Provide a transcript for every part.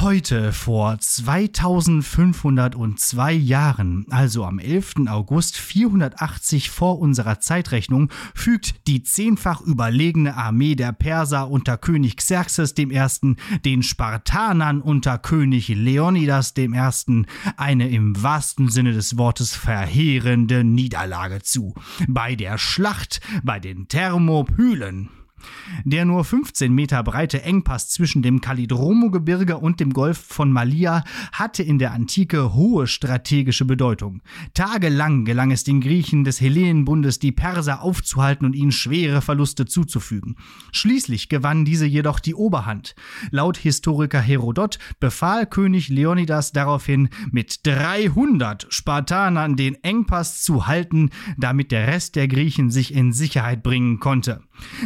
Heute vor 2502 Jahren, also am 11. August 480 vor unserer Zeitrechnung, fügt die zehnfach überlegene Armee der Perser unter König Xerxes I. den Spartanern unter König Leonidas I. eine im wahrsten Sinne des Wortes verheerende Niederlage zu. Bei der Schlacht bei den Thermopylen. Der nur 15 Meter breite Engpass zwischen dem Kalidromo-Gebirge und dem Golf von Malia hatte in der Antike hohe strategische Bedeutung. Tagelang gelang es den Griechen des Hellenenbundes, die Perser aufzuhalten und ihnen schwere Verluste zuzufügen. Schließlich gewannen diese jedoch die Oberhand. Laut Historiker Herodot befahl König Leonidas daraufhin, mit 300 Spartanern den Engpass zu halten, damit der Rest der Griechen sich in Sicherheit bringen konnte.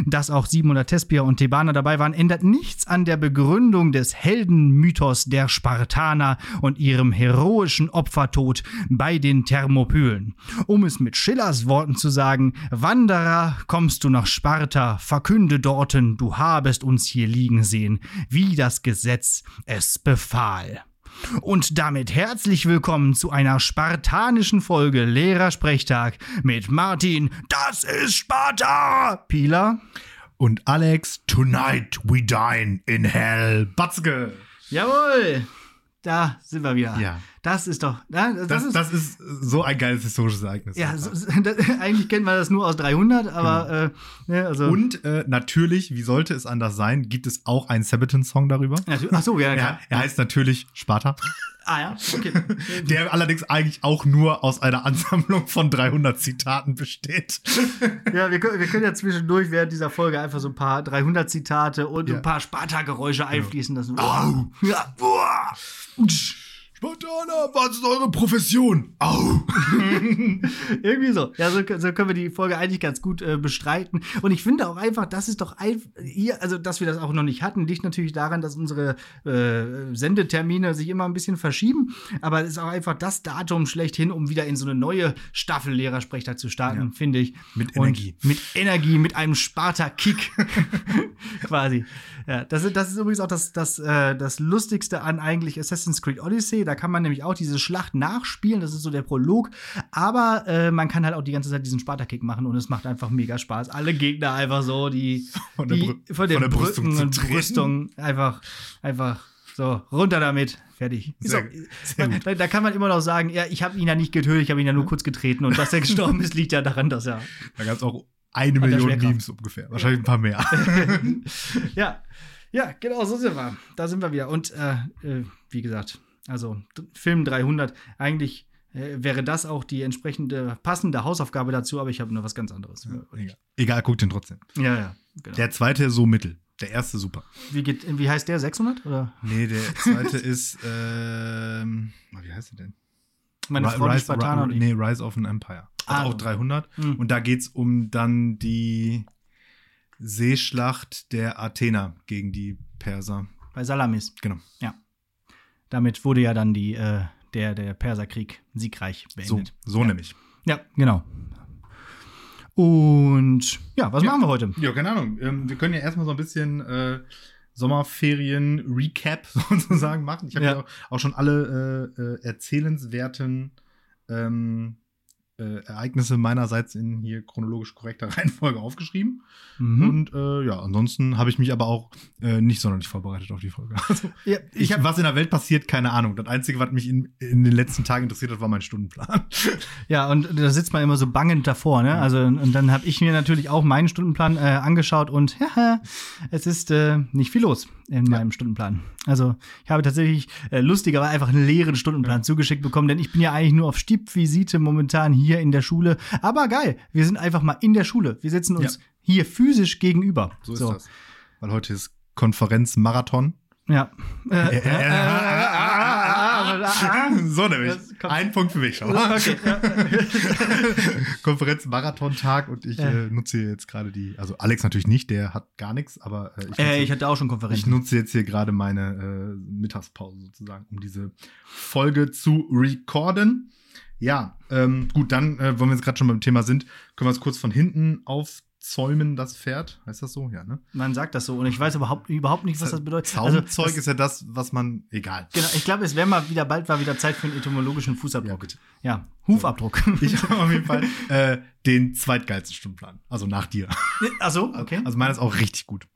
Dass auch 700 Thespier und Thebaner dabei waren, ändert nichts an der Begründung des Heldenmythos der Spartaner und ihrem heroischen Opfertod bei den Thermopylen. Um es mit Schillers Worten zu sagen, Wanderer, kommst du nach Sparta, verkünde dorten, du habest uns hier liegen sehen, wie das Gesetz es befahl. Und damit herzlich willkommen zu einer spartanischen Folge Lehrersprechtag mit Martin, das ist Sparta! Pila. Und Alex, tonight we dine in hell. Batzke. Jawohl! Da sind wir wieder. Ja. Das ist doch. Ja, das, Das, ist, das ist so ein geiles historisches Ereignis. ja, so, das, eigentlich kennt man das nur aus 300, aber äh, ne, also. Und äh, natürlich, wie sollte es anders sein, gibt es auch einen Sabaton-Song darüber. Ach so, ja, Ja, klar. er heißt natürlich Sparta, Ah ja, okay. der allerdings eigentlich auch nur aus einer Ansammlung von 300 Zitaten besteht. Ja, wir können, wir können ja zwischendurch während dieser Folge einfach so ein paar 300 Zitate und Ja. ein paar Sparta-Geräusche einfließen lassen. Au. Ja, boah. Spartaner, was ist eure Profession? Au! Irgendwie so. Ja, so, so können wir die Folge eigentlich ganz gut äh, bestreiten. Und ich finde auch einfach, das ist doch ein, hier, also dass wir das auch noch nicht hatten, liegt natürlich daran, dass unsere äh, Sendetermine sich immer ein bisschen verschieben. Aber es ist auch einfach das Datum schlechthin, um wieder in so eine neue Staffel Lehrersprechtag zu starten, finde ich. Mit Und Energie. Mit Energie, mit einem Sparta-Kick. Quasi. Ja, das, ist- das ist übrigens auch das, das, äh, das Lustigste an eigentlich Assassin's Creed Odyssey. Da kann man nämlich auch diese Schlacht nachspielen. Das ist so der Prolog. Aber äh, man kann halt auch die ganze Zeit diesen Sparta-Kick machen und es macht einfach mega Spaß. Alle Gegner einfach so, die Von der die, Brü- von den von der Brüstung Brücken und. Brüstung einfach, einfach so, runter damit. Fertig. Sehr- sehr da, da kann man immer noch sagen, ja, ich habe ihn ja nicht getötet, ich habe ihn ja nur kurz getreten. Und dass er gestorben ist, liegt ja daran, dass er Da gab es auch eine Million. Memes ungefähr. Wahrscheinlich ein paar mehr. ja, ja, genau, so sind wir. Da sind wir wieder. Und äh, äh, wie gesagt, also Film 300, eigentlich äh, wäre das auch die entsprechende passende Hausaufgabe dazu, aber ich habe nur was ganz anderes. Egal. Egal, guckt den trotzdem. Ja, ja. Genau. Der zweite so mittel. Der erste super. wie, geht, wie heißt der? 600? Oder? Nee, der zweite ist, ähm, wie heißt der denn? Meine Frau, Rise, Spartaner. Ri- nee, Rise of an Empire. Ah. auch 300. Mhm. Und da geht's um dann die Seeschlacht der Athener gegen die Perser. Bei Salamis. Genau. Ja. Damit wurde ja dann die, äh, der, der Perserkrieg siegreich So, beendet. so nämlich. Ja, genau. Und ja, was Ja. machen wir heute? Ja, keine Ahnung. Ähm, wir können ja erstmal so ein bisschen äh, Sommerferien-Recap sozusagen machen. Ich habe Ja. ja. auch, auch schon alle äh, äh, erzählenswerten ähm, äh, Ereignisse meinerseits in hier chronologisch korrekter Reihenfolge aufgeschrieben. Mhm. Und äh, ja, ansonsten habe ich mich aber auch äh, nicht sonderlich vorbereitet auf die Folge. Also, Ja, ich, ich hab, was in der Welt passiert, keine Ahnung. Das Einzige, was mich in, in den letzten Tagen interessiert hat, war mein Stundenplan. ja, und da sitzt man immer so bangend davor, ne? Also, und dann habe ich mir natürlich auch meinen Stundenplan äh, angeschaut und es ist äh, nicht viel los in meinem Stundenplan. Also, ich habe tatsächlich äh, lustigerweise einfach einen leeren Stundenplan zugeschickt bekommen, denn ich bin ja eigentlich nur auf Stippvisite momentan hier in der Schule. Aber geil, wir sind einfach mal in der Schule. Wir sitzen uns Ja. hier physisch gegenüber. So ist das. Weil heute ist Konferenzmarathon. Ja. Äh, so nämlich. Ein Punkt für mich. Mal. Okay, ja. Konferenz-Marathon-Tag und ich Ja. äh, nutze jetzt gerade die, also Alex natürlich nicht, der hat gar nichts, aber äh, ich, nutze, Äh, ich hatte auch schon ich Konferenzen. nutze jetzt hier gerade meine äh, Mittagspause sozusagen, um diese Folge zu recorden. Ja, ähm, gut, dann, äh, wenn wir jetzt gerade schon beim Thema sind, können wir es kurz von hinten Zäumen das Pferd. Heißt das so? Ja, ne? Man sagt das so und ich weiß überhaupt, überhaupt nicht, was das bedeutet. Zaumzeug Also, ist ja das, was man. Egal. Genau, ich glaube, es wäre mal wieder, bald war wieder Zeit für einen etymologischen Ja, Fußabdruck. bitte. Ja, Hufabdruck. Ich habe auf jeden Fall äh, den zweitgeilsten Stundenplan. Also nach dir. Achso, okay. Also meiner ist auch richtig gut.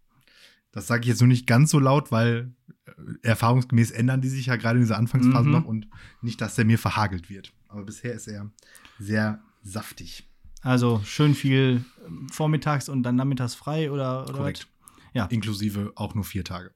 Das sage ich jetzt nur nicht ganz so laut, weil äh, erfahrungsgemäß ändern die sich ja gerade in dieser Anfangsphase Mhm. noch und nicht, dass der mir verhagelt wird. Aber bisher ist er sehr saftig. Also schön viel vormittags und dann nachmittags frei oder, oder Korrekt. was? Ja. Inklusive auch nur vier Tage.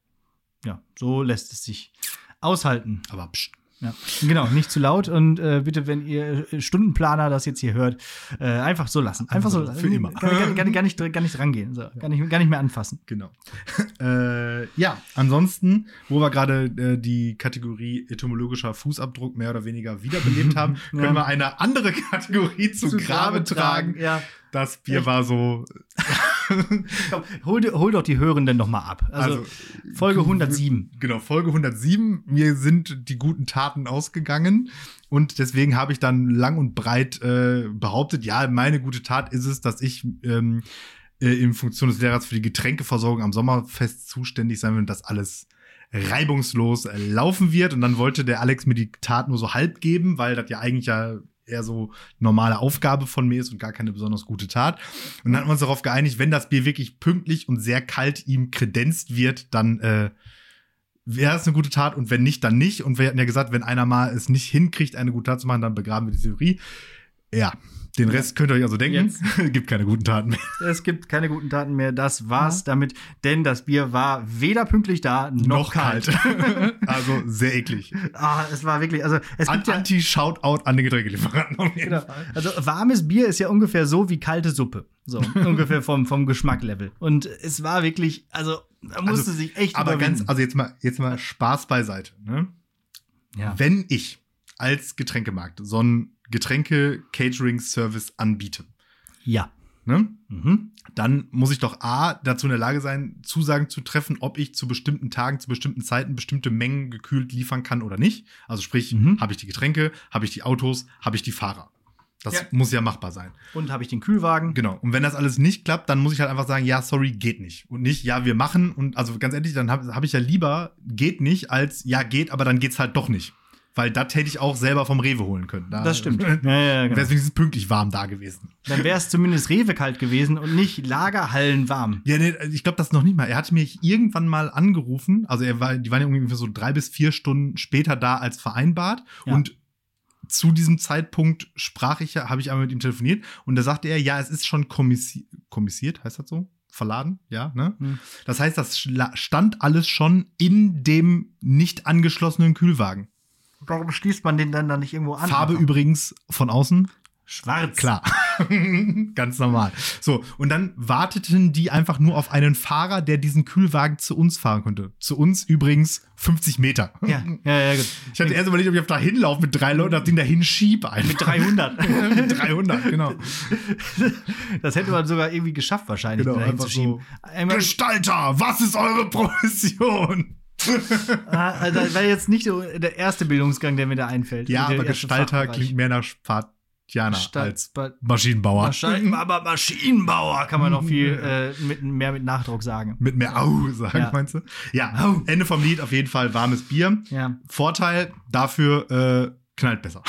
Ja, so lässt es sich aushalten. Aber pst, Ja, genau, nicht zu laut und äh, bitte, wenn ihr äh, Stundenplaner das jetzt hier hört, äh, einfach so lassen. Einfach so, Für immer. Gar, gar, gar, gar, nicht, gar nicht rangehen, so. gar, nicht, gar nicht mehr anfassen. genau. äh, ja, ansonsten, wo wir gerade äh, die Kategorie etymologischer Fußabdruck mehr oder weniger wiederbelebt haben, können Ja. wir eine andere Kategorie zu, Grabe tragen. Ja. Das Bier war so. Komm, hol, hol doch die Hörenden noch mal ab. Also, Also, Folge 107. Genau, Folge 107. Mir sind die guten Taten ausgegangen. Und deswegen habe ich dann lang und breit äh, behauptet, ja, meine gute Tat ist es, dass ich ähm, äh, in Funktion des Lehrers für die Getränkeversorgung am Sommerfest zuständig sein will und das alles reibungslos äh, laufen wird. Und dann wollte der Alex mir die Tat nur so halb geben, weil das ja eigentlich ja eher so normale Aufgabe von mir ist und gar keine besonders gute Tat. Und dann haben wir uns darauf geeinigt, wenn das Bier wirklich pünktlich und sehr kalt ihm kredenzt wird, dann äh, wäre es eine gute Tat und wenn nicht, dann nicht. Und wir hatten ja gesagt, wenn einer mal es nicht hinkriegt, eine gute Tat zu machen, dann begraben wir die Theorie. Ja, den Rest könnt ihr euch also denken. Gibt keine guten Taten mehr. Es gibt keine guten Taten mehr. Das war's damit, denn das Bier war weder pünktlich da noch, kalt. also sehr eklig. Ah, es war wirklich, also es An gibt ja, Anti-Shoutout an den Getränkelieferanten. Genau. Also warmes Bier ist ja ungefähr so wie kalte Suppe. So, ungefähr vom, vom Geschmacklevel. Und es war wirklich, also da musste Also, sich echt Aber überwinden. ganz, also jetzt mal, jetzt mal Spaß beiseite. Ne? ja. Wenn ich als Getränkemarkt so einen Getränke-Catering-Service anbiete, ja. ne? Mhm. dann muss ich doch A, dazu in der Lage sein, Zusagen zu treffen, ob ich zu bestimmten Tagen, zu bestimmten Zeiten bestimmte Mengen gekühlt liefern kann oder nicht. Also sprich, Mhm. habe ich die Getränke, habe ich die Autos, habe ich die Fahrer. Das Ja. muss ja machbar sein. Und habe ich den Kühlwagen. Genau. Und wenn das alles nicht klappt, dann muss ich halt einfach sagen, ja, sorry, geht nicht. Und nicht, ja, wir machen. Und also ganz ehrlich, dann habe hab ich ja lieber, geht nicht, als ja, geht, aber dann geht's halt doch nicht. Weil das hätte ich auch selber vom Rewe holen können. Da, Das stimmt. Wäre Ja, ja, genau. es wenigstens pünktlich warm da gewesen. Dann wäre es zumindest Rewe kalt gewesen und nicht Lagerhallen warm. Ja, nee, ich glaube das noch nicht mal. Er hatte mich irgendwann mal angerufen. Also er war, die waren ja ungefähr so drei bis vier Stunden später da als vereinbart. Ja. Und zu diesem Zeitpunkt sprach ich ja, habe ich einmal mit ihm telefoniert und da sagte er, ja, es ist schon komissi kommissiert, heißt das so? Verladen, ja, ne? Hm. Das heißt, das stand alles schon in dem nicht angeschlossenen Kühlwagen. Warum schließt man den dann da nicht irgendwo an? Farbe übrigens von außen schwarz. Klar. Ganz normal. So, und dann warteten die einfach nur auf einen Fahrer, der diesen Kühlwagen zu uns fahren konnte. Zu uns übrigens 50 Meter. Ja, ja, ja, gut. Ich hatte erst überlegt, ob ich auf da hinlaufe mit drei Leuten, das Ding dahin schiebe einfach. Mit 300. mit 300, genau. Das hätte man sogar irgendwie geschafft, wahrscheinlich. Genau, da einfach hinzuschieben. so. Einmal, Gestalter, was ist eure Profession? Ah, also das war jetzt nicht der erste Bildungsgang, der mir da einfällt. Ja, aber Gestalter Fachbereich. klingt mehr nach Spartianer Stadt- als Ba- Maschinenbauer. Aber Maschinenbauer kann man noch viel äh, mit, mehr mit Nachdruck sagen. Mit mehr Au sagen, Ja. meinst du? Ja, Ende vom Lied auf jeden Fall warmes Bier. Ja, Vorteil dafür äh, knallt besser.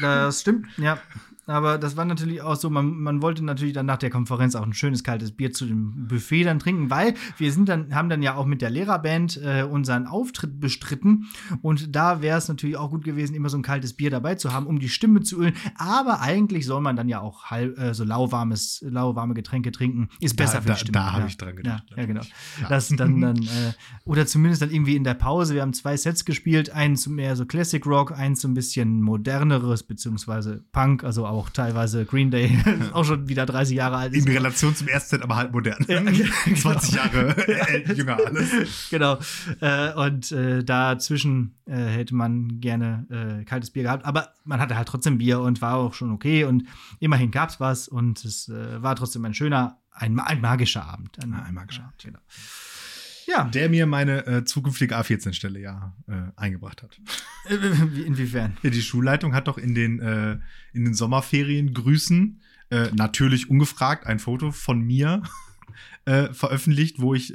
das stimmt, ja. Aber das war natürlich auch so, man, man wollte natürlich dann nach der Konferenz auch ein schönes kaltes Bier zu dem Buffet dann trinken, weil wir sind dann, haben dann ja auch mit der Lehrerband äh, unseren Auftritt bestritten. Und da wäre es natürlich auch gut gewesen, immer so ein kaltes Bier dabei zu haben, um die Stimme zu ölen. Aber eigentlich soll man dann ja auch halb, äh, so lauwarmes, lauwarme Getränke trinken. Ist besser Da- für da- die Stimme. da hab ja. ich dran gedacht. Ja, ja genau. Ja. Das dann, dann äh, oder zumindest dann irgendwie in der Pause. Wir haben zwei Sets gespielt, eins mehr so Classic Rock, eins so ein bisschen moderneres, beziehungsweise Punk, also auch teilweise Green Day, auch schon wieder 30 Jahre alt. In. Relation zum ersten aber halt modern. Ja, 20 Jahre äh, jünger alles. genau. Äh, und äh, dazwischen äh, hätte man gerne äh, kaltes Bier gehabt. Aber man hatte halt trotzdem Bier und war auch schon okay. Und immerhin gab es was. Und es äh, war trotzdem ein schöner, ein, ein magischer Abend. Ah, ein magischer Abend. Genau. Ja. Der mir meine äh, zukünftige A14-Stelle ja äh, eingebracht hat. Äh, wie- Inwiefern? Ja, die Schulleitung hat doch in den, äh, in den Sommerferien Grüßen äh, natürlich ungefragt ein Foto von mir äh, veröffentlicht, wo ich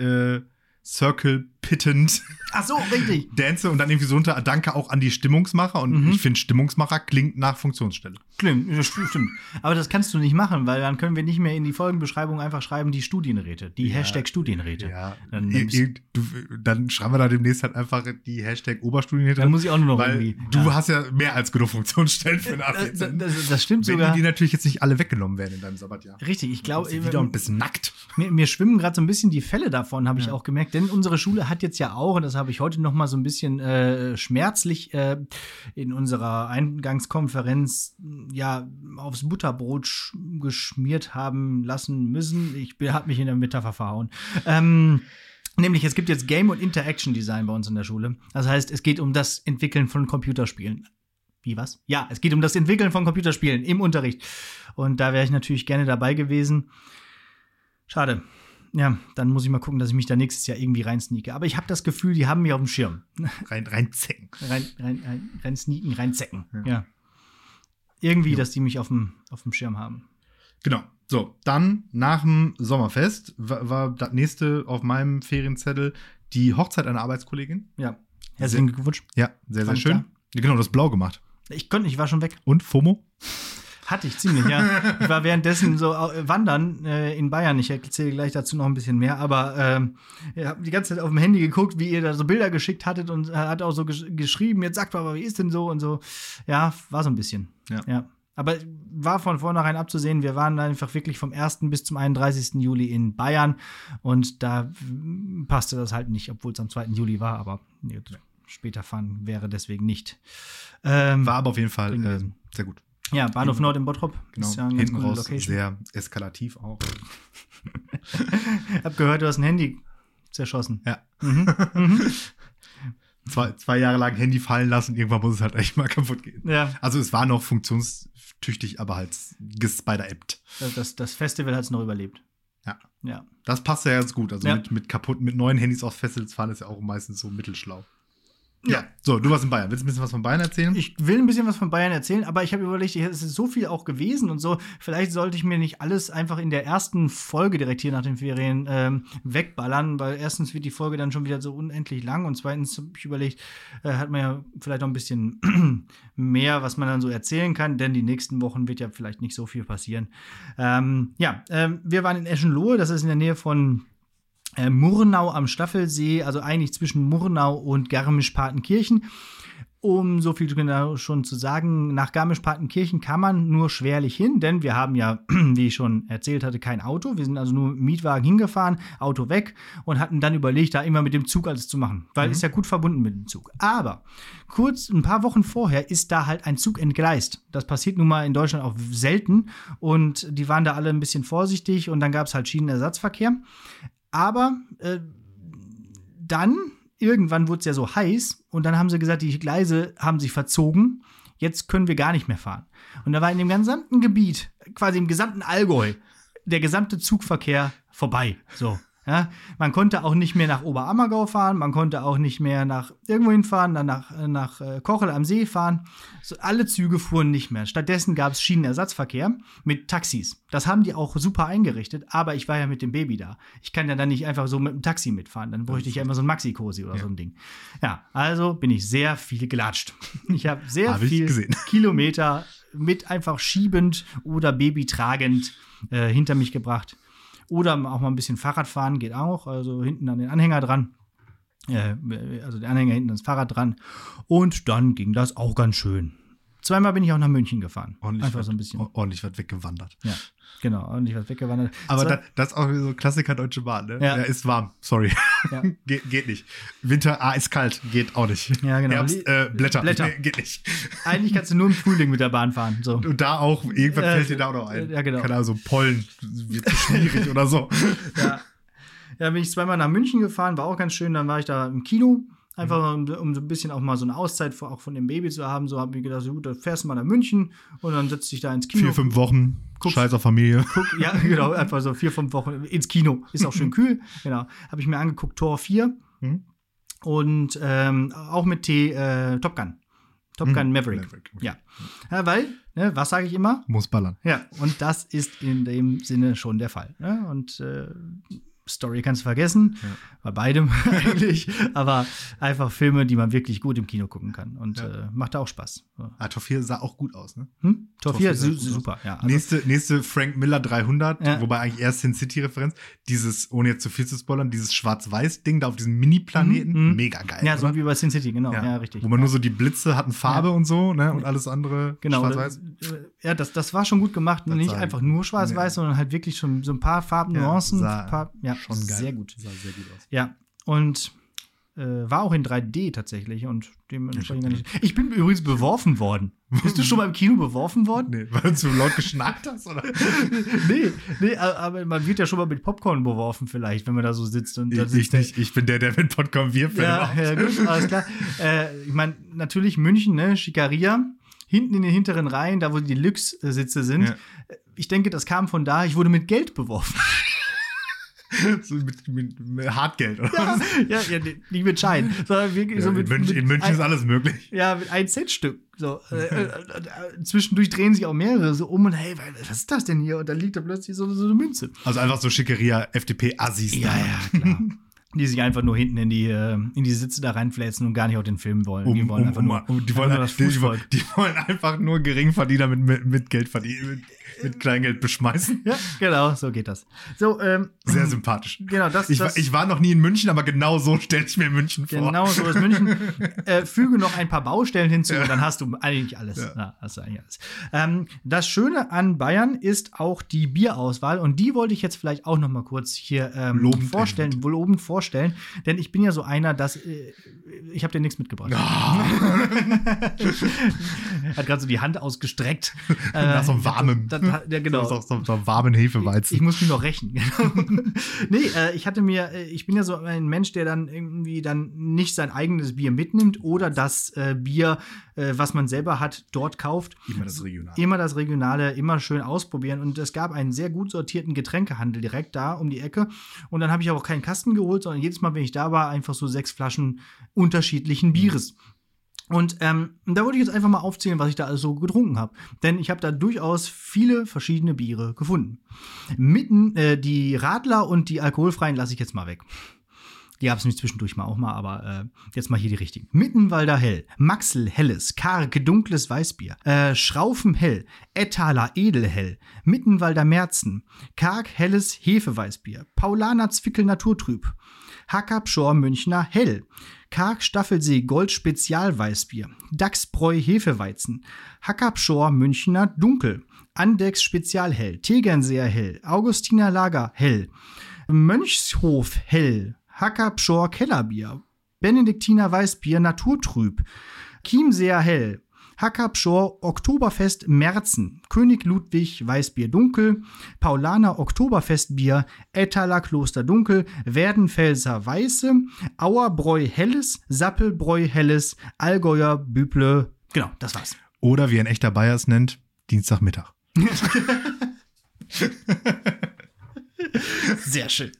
Circle pittend Ach so, richtig. dance und dann irgendwie so unter Danke auch an die Stimmungsmacher. Und Mhm. ich finde, Stimmungsmacher klingt nach Funktionsstelle. Stimmt, das st- stimmt. Aber das kannst du nicht machen, weil dann können wir nicht mehr in die Folgenbeschreibung einfach schreiben, die Studienräte, die Ja. Hashtag Studienräte. Ja, Dann, du, dann schreiben wir da demnächst halt einfach die Hashtag Oberstudienhändler. dann muss ich auch nur noch weil irgendwie. du ja. hast ja mehr als genug Funktionsstellen für eine Äh, das, A14. das, das stimmt Wenn sogar. die natürlich jetzt nicht alle weggenommen werden in deinem Sabbatjahr. Richtig, ich glaube, du wieder und bist nackt. Mir, mir schwimmen gerade so ein bisschen die Fälle davon, habe ich Ja. auch gemerkt. Denn unsere Schule hat jetzt ja auch, und das habe ich heute noch mal so ein bisschen äh, schmerzlich äh, in unserer Eingangskonferenz ja aufs Butterbrot sch geschmiert haben lassen müssen. Ich habe mich in der Metapher verhauen. Ähm, Nämlich, es gibt jetzt Game- und Interaction Design bei uns in der Schule. Das heißt, es geht um das Entwickeln von Computerspielen. Wie was? Ja, es geht um das Entwickeln von Computerspielen im Unterricht. Und da wäre ich natürlich gerne dabei gewesen. Schade. Ja, dann muss ich mal gucken, dass ich mich da nächstes Jahr irgendwie reinsneake. Aber ich habe das Gefühl, die haben mich auf dem Schirm. Rein, rein zecken. Rein, rein, rein, rein sneaken, rein zecken. Ja. Ja. Irgendwie, Jo. dass die mich auf dem, auf dem Schirm haben. Genau. So, dann nach dem Sommerfest war, war das nächste auf meinem Ferienzettel die Hochzeit einer Arbeitskollegin. Ja. Herzlichen Glückwunsch. Ja, sehr, sehr Fand schön. Ja, genau, das blau gemacht. Ich konnte, ich war schon weg. Und FOMO? Hatte ich ziemlich, ja. Ich war währenddessen so äh, wandern äh, in Bayern. Ich erzähle gleich dazu noch ein bisschen mehr. Aber ähm, ich habe die ganze Zeit auf dem Handy geguckt, wie ihr da so Bilder geschickt hattet und äh, hat auch so gesch geschrieben, jetzt sagt aber wie ist denn so und so. Ja, war so ein bisschen. Ja. ja. Aber war von vornherein abzusehen, wir waren einfach wirklich vom 1. bis zum 31. Juli in Bayern und da mm, passte das halt nicht, obwohl es am 2. Juli war, aber nee, später fahren wäre deswegen nicht. Ähm, War aber auf jeden Fall äh, sehr gut. Ja, Bahnhof Hinten- Nord in Bottrop. Genau. Ist ja eine ganz raus Location. sehr eskalativ auch. Hab gehört, du hast ein Handy zerschossen. Ja. Mhm. Mhm. Zwei, zwei Jahre lang Handy fallen lassen, irgendwann muss es halt echt mal kaputt gehen. ja, Also es war noch funktionstüchtig, aber halt gespider-appt. das, das, das Festival hat es noch überlebt. Ja. Ja. Das passt ja ganz gut. Also Ja. mit, mit kaputten, mit neuen Handys aufs Festival zu fahren, ist ja auch meistens so mittelschlau. Ja. So, du warst in Bayern. Willst du ein bisschen was von Bayern erzählen? Ich will ein bisschen was von Bayern erzählen, aber ich habe überlegt, es ist so viel auch gewesen und so. Vielleicht sollte ich mir nicht alles einfach in der ersten Folge direkt hier nach den Ferien ähm, wegballern, weil erstens wird die Folge dann schon wieder so unendlich lang und zweitens habe ich überlegt, äh, hat man ja vielleicht noch ein bisschen mehr, was man dann so erzählen kann, denn die nächsten Wochen wird ja vielleicht nicht so viel passieren. Ähm, ja, ähm, wir waren in Eschenlohe, das ist in der Nähe von äh, Murnau am Staffelsee, also eigentlich zwischen Murnau und Garmisch-Partenkirchen. Um so viel genau schon zu sagen, nach Garmisch-Partenkirchen kann man nur schwerlich hin, denn wir haben ja, wie ich schon erzählt hatte, kein Auto. Wir sind also nur mit Mietwagen hingefahren, Auto weg und hatten dann überlegt, da immer mit dem Zug alles zu machen, weil ist ja gut verbunden mit dem Zug. Aber kurz, ein paar Wochen vorher ist da halt ein Zug entgleist. Das passiert nun mal in Deutschland auch selten und die waren da alle ein bisschen vorsichtig und dann gab es halt Schienenersatzverkehr. Aber äh, dann, irgendwann wurde es ja so heiß und dann haben sie gesagt, die Gleise haben sich verzogen. Jetzt können wir gar nicht mehr fahren. Und da war in dem gesamten Gebiet, quasi im gesamten Allgäu, der gesamte Zugverkehr vorbei. So. Ja, man konnte auch nicht mehr nach Oberammergau fahren, man konnte auch nicht mehr nach irgendwo hinfahren, dann nach, äh, nach äh, Kochel am See fahren. So, alle Züge fuhren nicht mehr. Stattdessen gab es Schienenersatzverkehr mit Taxis. Das haben die auch super eingerichtet, aber ich war ja mit dem Baby da. Ich kann ja dann nicht einfach so mit dem Taxi mitfahren. Dann bräuchte ich ja immer so ein Maxi-Cosi oder Ja. so ein Ding. Ja, also bin ich sehr viel gelatscht. Ich habe sehr Hab viel. Kilometer mit einfach schiebend oder Baby tragend äh, hinter mich gebracht. Oder auch mal ein bisschen Fahrrad fahren geht auch. Also hinten an den Anhänger dran. Äh, also der Anhänger hinten ans Fahrrad dran. Und dann ging das auch ganz schön. Zweimal bin ich auch nach München gefahren. ordentlich Einfach so ein bisschen. ordentlich was weggewandert. Ja, genau. Ordentlich was weggewandert. Aber das, das ist auch so Klassiker Deutsche Bahn, ne? Ja. Ja, ist warm. Sorry. Ja. geht, geht nicht. Winter, ah, ist kalt. Geht auch nicht. Ja, genau. Herbst, äh, Blätter. Blätter. Nee, geht nicht. Eigentlich kannst du nur im Frühling mit der Bahn fahren. So. Und da auch, irgendwas Äh, fällt dir da auch noch ein. ja, genau. Keine Ahnung, so Pollen wird zu schwierig oder so. ja. Ja, bin ich zweimal nach München gefahren, war auch ganz schön. Dann war ich da im Kino Einfach um, um so ein bisschen auch mal so eine Auszeit vor, auch von dem Baby zu haben. So habe ich gedacht, so gut, dann fährst du mal nach München und dann setzt dich da ins Kino. Vier, fünf Wochen, Guckst- Scheiß auf Familie. Guck, ja, genau, einfach so vier, fünf Wochen ins Kino. Ist auch schön kühl. Genau. Habe ich mir angeguckt, Tor 4 Mhm. und ähm, auch mit T, äh, Top Gun. Top Gun Mhm. Maverick. Maverick, okay. Ja. ja. Weil, ne, was sage ich immer? Muss ballern. Ja, und das ist in dem Sinne schon der Fall. Ne? Und äh, Story kannst du vergessen, bei beidem eigentlich, aber einfach Filme, die man wirklich gut im Kino gucken kann und Ja. äh, macht da auch Spaß. So. Ah, Tor 4 sah auch gut aus, ne? Hm? Tor Tor 4, 4 sah su gut aus. super, ja. Also, nächste, nächste Frank Miller 300, Ja. wobei eigentlich erst Sin City-Referenz. Dieses, ohne jetzt zu viel zu spoilern, dieses Schwarz-Weiß-Ding da auf diesem Mini-Planeten. Mhm, mhm. Mega geil. ja, so oder? wie bei Sin City, genau, ja, richtig. Wo man nur so die Blitze hatten Farbe und so, ne? Und alles andere Genau, schwarz-weiß. äh, ja, das, das war schon gut gemacht. Das Nicht einfach nur schwarz-weiß, sondern halt wirklich schon so ein paar Farbnuancen. sah ein paar, ja, schon geil. sehr gut. Sah sehr gut aus. Ja, und äh, war auch in 3D tatsächlich und dementsprechend Ich nicht. Ich bin übrigens beworfen worden. Bist du schon mal im Kino beworfen worden? Nee, weil du zu laut geschnarcht hast, oder? nee, nee, aber man wird ja schon mal mit Popcorn beworfen, vielleicht, wenn man da so sitzt und Ich, sitzt ich nicht. Ich bin der, der mit Podcast wir Ja, ja, gut, alles klar. äh, ich meine, natürlich München, ne, Schikaria, hinten in den hinteren Reihen, da wo die Lux-Sitze sind. Ja. Ich denke, das kam von da, ich wurde mit Geld beworfen. so mit, mit, mit Hartgeld, oder? ja, ja, ja, nicht mit Schein, sondern wirklich Ja, so mit, in München, mit in München ein, ist alles möglich. Ja, mit ein Cent-Stück. So, äh, äh, äh, zwischendurch drehen sich auch mehrere so um und hey, was ist das denn hier? Und dann liegt da plötzlich so, so eine Münze. Also einfach so Schickeria, FDP-Assis. Ja, ja, klar. Die sich einfach nur hinten in die, äh, in die Sitze da reinfläzen und gar nicht auf den Film wollen. Um, die wollen um, einfach um, nur, die, wollen, die, die wollen einfach nur Geringverdiener mit, mit, mit Geld verdienen, mit, Kleingeld beschmeißen. Ja, genau, so geht das. So, ähm, Sehr sympathisch. genau, das, Ich, das war- ich war noch nie in München, aber genau so stelle ich mir München vor. Genau so ist München. äh, füge noch ein paar Baustellen hinzu und dann hast du eigentlich alles. Ja. Ja, hast du eigentlich alles. Ähm, das Schöne an Bayern ist auch die Bierauswahl und die wollte ich jetzt vielleicht auch noch mal kurz hier ähm, Lobend vorstellen, lobend vorstellen, denn ich bin ja so einer, dass äh, ich habe dir nichts mitgebracht. Hat gerade so die Hand ausgestreckt. Äh, Nach so einem warmen. Das, das, ja, genau. So, so, so warmen Hefeweizen. Ich muss mich noch rächen. nee, äh, ich hatte mir, äh, ich bin ja so ein Mensch, der dann irgendwie dann nicht sein eigenes Bier mitnimmt oder das äh, Bier, äh, was man selber hat, dort kauft. Immer das Regional. Immer das Regionale, immer schön ausprobieren. Und es gab einen sehr gut sortierten Getränkehandel direkt da um die Ecke. Und dann habe ich aber auch keinen Kasten geholt, sondern jedes Mal, wenn ich da war, einfach so sechs Flaschen unterschiedlichen Bieres. Und ähm, da wollte ich jetzt einfach mal aufzählen, was ich da alles so getrunken habe. Denn ich habe da durchaus viele verschiedene Biere gefunden. Mitten, äh, die Radler und die alkoholfreien lasse ich jetzt mal weg. Die gab es nämlich zwischendurch mal auch mal, aber äh, jetzt mal hier die richtigen. Mittenwalder Hell, Maxel Helles, Karg Dunkles Weißbier, äh, Schraufen Hell, Ettaler Edelhell, Mittenwalder Merzen, Karg Helles Hefeweißbier, Paulaner Zwickel Naturtrüb, Hackabschor Münchner Hell, Karg Staffelsee Gold Spezialweißbier, Dachsbräu Hefeweizen, Hackabschor Münchner Dunkel, Andex Spezialhell, Tegernseer Hell, Augustiner Lager Hell, Mönchshof Hell, Hackabschor Kellerbier, Benediktiner Weißbier Naturtrüb, Chiemseer Hell, Hackabschor Oktoberfest Merzen, König Ludwig Weißbier Dunkel, Paulaner Oktoberfestbier, Ettaler Kloster Dunkel, Werdenfelser Weiße, Auerbräu Helles, Sappelbräu Helles, Allgäuer Büble. Genau, das war's. Oder wie ein echter Bayer es nennt, Dienstagmittag. Sehr schön.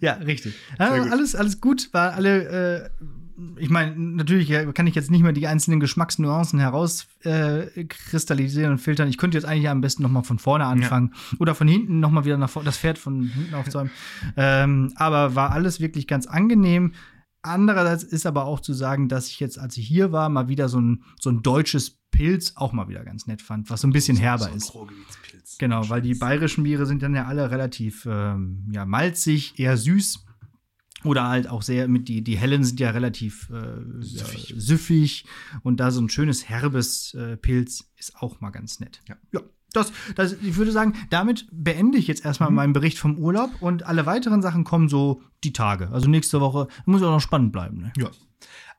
Ja, richtig. Ja, alles, alles gut, war alle. Äh, ich meine, natürlich kann ich jetzt nicht mehr die einzelnen Geschmacksnuancen herauskristallisieren äh, und filtern. Ich könnte jetzt eigentlich am besten noch mal von vorne anfangen oder von hinten noch mal wieder nach vorne, das Pferd von hinten aufzäumen. Ähm, aber war alles wirklich ganz angenehm. Andererseits ist aber auch zu sagen, dass ich jetzt, als ich hier war, mal wieder so ein, so ein deutsches Pilz auch mal wieder ganz nett fand, was so ein bisschen herber ist. Genau, weil die bayerischen Biere sind dann ja alle relativ ähm, ja, malzig, eher süß. Oder halt auch sehr mit die, die hellen sind ja relativ äh, Süffig. Ja, süffig. Und da so ein schönes herbes äh, Pilz ist auch mal ganz nett. Ja. ja. Das, das, ich würde sagen, damit beende ich jetzt erstmal meinen Bericht vom Urlaub und alle weiteren Sachen kommen so die Tage. Also nächste Woche muss auch noch spannend bleiben. Ne? Ja.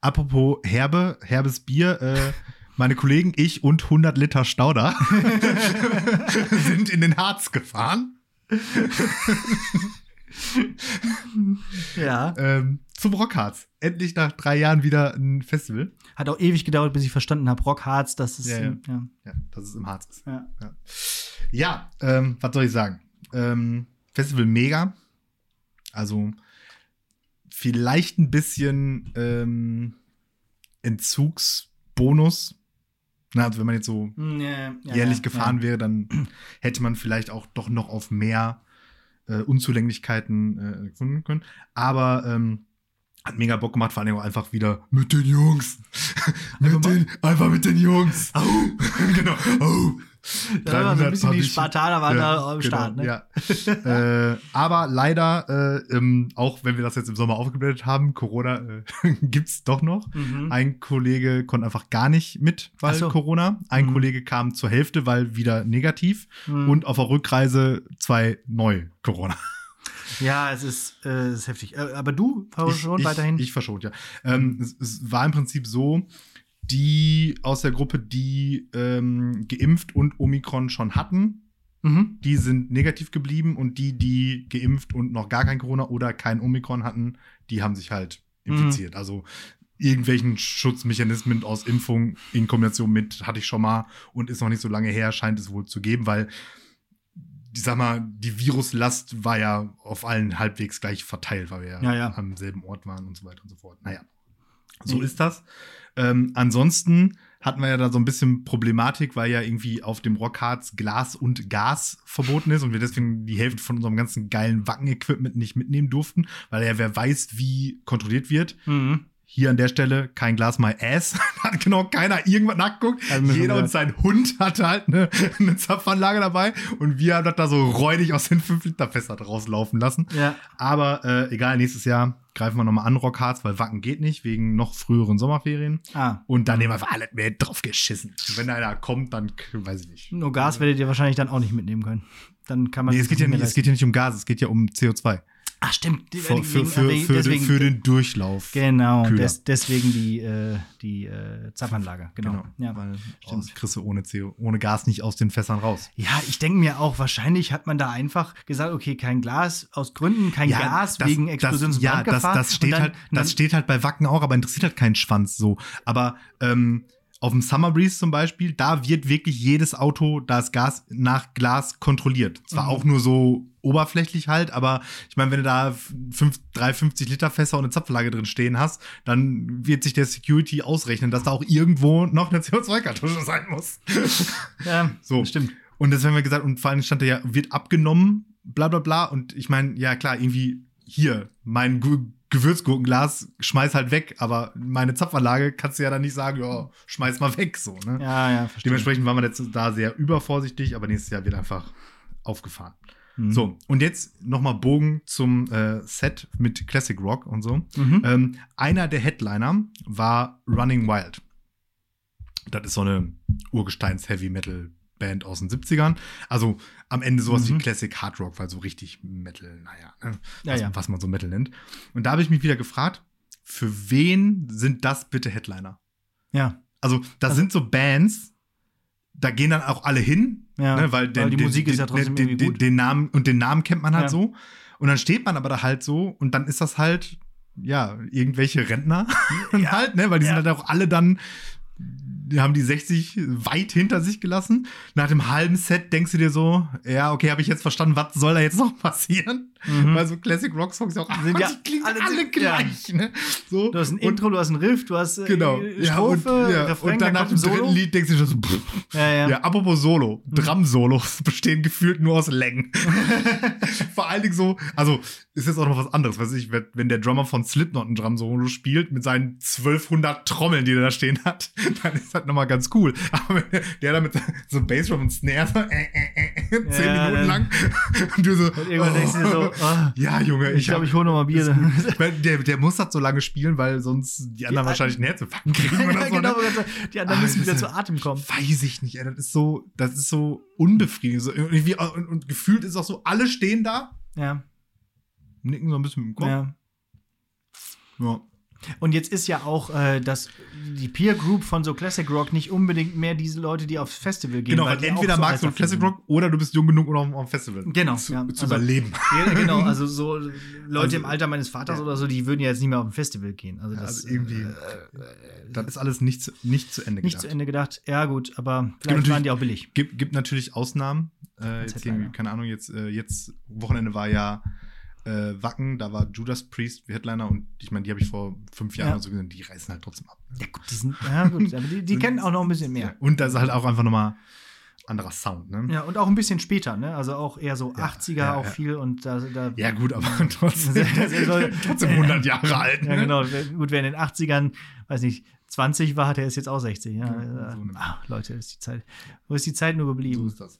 Apropos herbe, herbes Bier, äh, meine Kollegen, ich und 100 Liter Stauder sind in den Harz gefahren. Ja. ähm, zum Rockharz. Endlich nach drei Jahren wieder ein Festival. Hat auch ewig gedauert, bis ich verstanden habe, Rockharz, das ist. Ja, ja. ja. Ja, dass es im Harz ist. ja. Ja, ja ähm, was soll ich sagen? Ähm, Festival mega. Also vielleicht ein bisschen ähm, Entzugsbonus. Na, also wenn man jetzt so Hm, jährlich gefahren wäre, dann hätte man vielleicht auch doch noch auf mehr äh, Unzulänglichkeiten äh, gefunden können. Aber ähm, hat mega Bock gemacht, vor allem auch einfach wieder mit den Jungs. mit den, einfach mit den Jungs. Au. genau. Au. War so ein bisschen die Spartaner waren da am Start, ne? Ja. äh, aber leider, äh, ähm, auch wenn wir das jetzt im Sommer aufgeblättert haben, Corona äh, gibt's doch noch. Mhm. Ein Kollege konnte einfach gar nicht mit, weil so. Corona. Ein Mhm. Kollege kam zur Hälfte, weil wieder negativ. Mhm. Und auf der Rückreise zwei neu Corona. Ja, es ist, äh, es ist heftig. Äh, aber du Paul, schon ich, weiterhin? Ich verschont, ja. Ähm, es, es war im Prinzip so, die aus der Gruppe, die ähm, geimpft und Omikron schon hatten, mhm. die sind negativ geblieben und die, die geimpft und noch gar kein Corona oder kein Omikron hatten, die haben sich halt Mhm. infiziert. Also irgendwelchen Schutzmechanismen aus Impfung in Kombination mit hatte ich schon mal und ist noch nicht so lange her, scheint es wohl zu geben, weil ich sag mal, die Viruslast war ja auf allen halbwegs gleich verteilt, weil wir ja, Ja, ja. am selben Ort waren und so weiter und so fort. Naja, so Nee. ist das. Ähm, ansonsten hatten wir ja da so ein bisschen Problematik, weil ja irgendwie auf dem Rockharz Glas und Gas verboten ist und wir deswegen die Hälfte von unserem ganzen geilen Wacken-Equipment nicht mitnehmen durften, weil ja wer weiß, wie kontrolliert wird. Mhm. Hier an der Stelle kein Glas my ass. hat genau keiner irgendwas nachgeguckt. Schon Jeder und sein Hund hatte halt eine, eine Zapfanlage dabei und wir haben das da so räudig aus den 5 Liter Fässern rauslaufen lassen. Ja. Aber äh, egal, nächstes Jahr greifen wir nochmal an Rockharz, weil Wacken geht nicht, wegen noch früheren Sommerferien. Ah. Und dann nehmen wir einfach alles mehr drauf geschissen. Und wenn einer kommt, dann weiß ich nicht. Nur Gas werdet ihr wahrscheinlich dann auch nicht mitnehmen können. Dann kann man. Nee, es geht, ja nicht, es geht ja nicht um Gas, es geht ja um CO2. Ach, stimmt. Für, für, für, wegen- für, den, deswegen- für den Durchlauf. Genau, des, deswegen die, äh, die äh, Zapfanlage. Genau. Genau. Ja, Weil stimmt. kriegst du ohne, CO, ohne Gas nicht aus den Fässern raus. Ja, ich denke mir auch, wahrscheinlich hat man da einfach gesagt, okay, kein Glas aus Gründen, kein Gas das- wegen das- Explosions- und Ja, das, das, steht dann- halt, das steht halt bei Wacken auch, aber interessiert halt keinen Schwanz so. Aber ähm, auf dem Summer Breeze zum Beispiel, da wird wirklich jedes Auto das Gas nach Glas kontrolliert. Zwar Mhm. auch nur so oberflächlich halt, aber ich meine, wenn du da fünf, drei 50 Liter Fässer und eine Zapfanlage drin stehen hast, dann wird sich der Security ausrechnen, dass da auch irgendwo noch eine CO2-Kartusche sein muss. Ja, So. stimmt. Und das haben wir gesagt, und vor allem stand da ja, wird abgenommen, bla bla bla. Und ich meine, ja klar, irgendwie hier, mein Gu Gewürzgurkenglas, schmeiß halt weg, aber meine Zapfanlage kannst du ja dann nicht sagen, ja, schmeiß mal weg, so, ne? Ja, ja, verstehe. Dementsprechend waren wir jetzt da sehr übervorsichtig, aber nächstes Jahr wird einfach aufgefahren. Mhm. So, und jetzt nochmal Bogen zum äh, Set mit Classic Rock und so. Mhm. Ähm, einer der Headliner war Running Wild. Das ist so eine Urgesteins-Heavy-Metal-Band aus den 70ern. Also am Ende sowas Mhm. wie Classic Hard Rock, weil so richtig Metal, naja, ne? Ja, was, ja. was man so Metal nennt. Und da habe ich mich wieder gefragt, für wen sind das bitte Headliner? Ja, Also, das Also- sind so Bands, da gehen dann auch alle hin, ja. ne, weil, den, die den, Musik den, ist ja trotzdem den, irgendwie gut. den Namen und den Namen kennt man halt Ja. so. Und dann steht man aber da halt so und dann ist das halt, ja, irgendwelche Rentner halt, ne, weil die Ja. sind halt auch alle dann, die haben die 60 weit hinter sich gelassen. Nach dem halben Set denkst du dir so, ja, okay, habe ich jetzt verstanden, was soll da jetzt noch passieren? Mhm. Weil so Classic Rock Songs ja auch, Sind ja die klingen alle, alle- gleich, ne? So. Du hast ein Und- Intro, du hast ein Riff, du hast äh, Genau. Ja, und, Strophe, ja, Refrain, und dann nach dem ein dritten Lied denkst du dir so, pff, Ja, ja. ja, apropos Solo. Drum-Solos bestehen gefühlt nur aus Längen. Vor allen Dingen so, also ist jetzt auch noch was anderes, weiß ich, wenn, der Drummer von Slipknot ein Drum-Solo spielt mit seinen 1200 Trommeln, die er da stehen hat, dann ist das nochmal ganz cool. Aber wenn der da mit so Bassdrum und Snare so, äh, äh, äh, zehn Ja, Minuten lang und du so, Und irgendwann denkst du dir so, ah, ja, Junge, ich glaube, hab- ich hole noch mal Bier. ist der, der muss das so lange spielen, weil sonst die anderen Die wahrscheinlich einen Herzinfarkt kriegen ja, oder so. genau, ne? die anderen Ah, müssen wieder zu Atem kommen. Weiß ich nicht, ey. Das ist so, das ist so unbefriedigend. So, irgendwie, und, und gefühlt ist auch so, alle stehen da, Ja, nicken so ein bisschen mit dem Kopf. ja. Ja. Und jetzt ist ja auch äh, das, die Peer Group von so Classic Rock nicht unbedingt mehr diese Leute, die aufs Festival gehen. Genau, weil entweder magst du Classic Rock oder du bist jung genug, um auf dem Festival Genau, zu, ja. zu Also- überleben. Ja, genau, also so Leute Also, im Alter meines Vaters ja. oder so, die würden ja jetzt nicht mehr auf ein Festival gehen. Also das Also irgendwie, das ist alles nicht, zu- nicht zu Ende nicht gedacht. zu Ende gedacht. Ja, gut, aber vielleicht waren die auch billig. Gibt, gibt natürlich Ausnahmen. Äh, jetzt irgendwie, keine Ahnung, jetzt, äh, jetzt Wochenende war ja äh, Wacken, da war Judas Priest Headliner und ich meine, die habe ich vor fünf Jahren Ja. so gesehen, die reißen halt trotzdem ab. Ja, gut, die sind, ja, gut, aber die, die kennen auch noch ein bisschen mehr. Und da ist halt auch einfach nochmal anderer Sound, ne? Ja, und auch ein bisschen später, ne? Also auch eher so Ja, 80er ja, auch ja. viel und da, da Ja, gut, aber trotzdem, trotzdem 100 Jahre alt. Ja, ne? genau. Gut, wer in den 80ern, weiß nicht, 20 war, der ist jetzt auch 60. Ja, Ja, äh, so ah, Leute, ist die Zeit. Wo ist die Zeit nur So geblieben? ist das.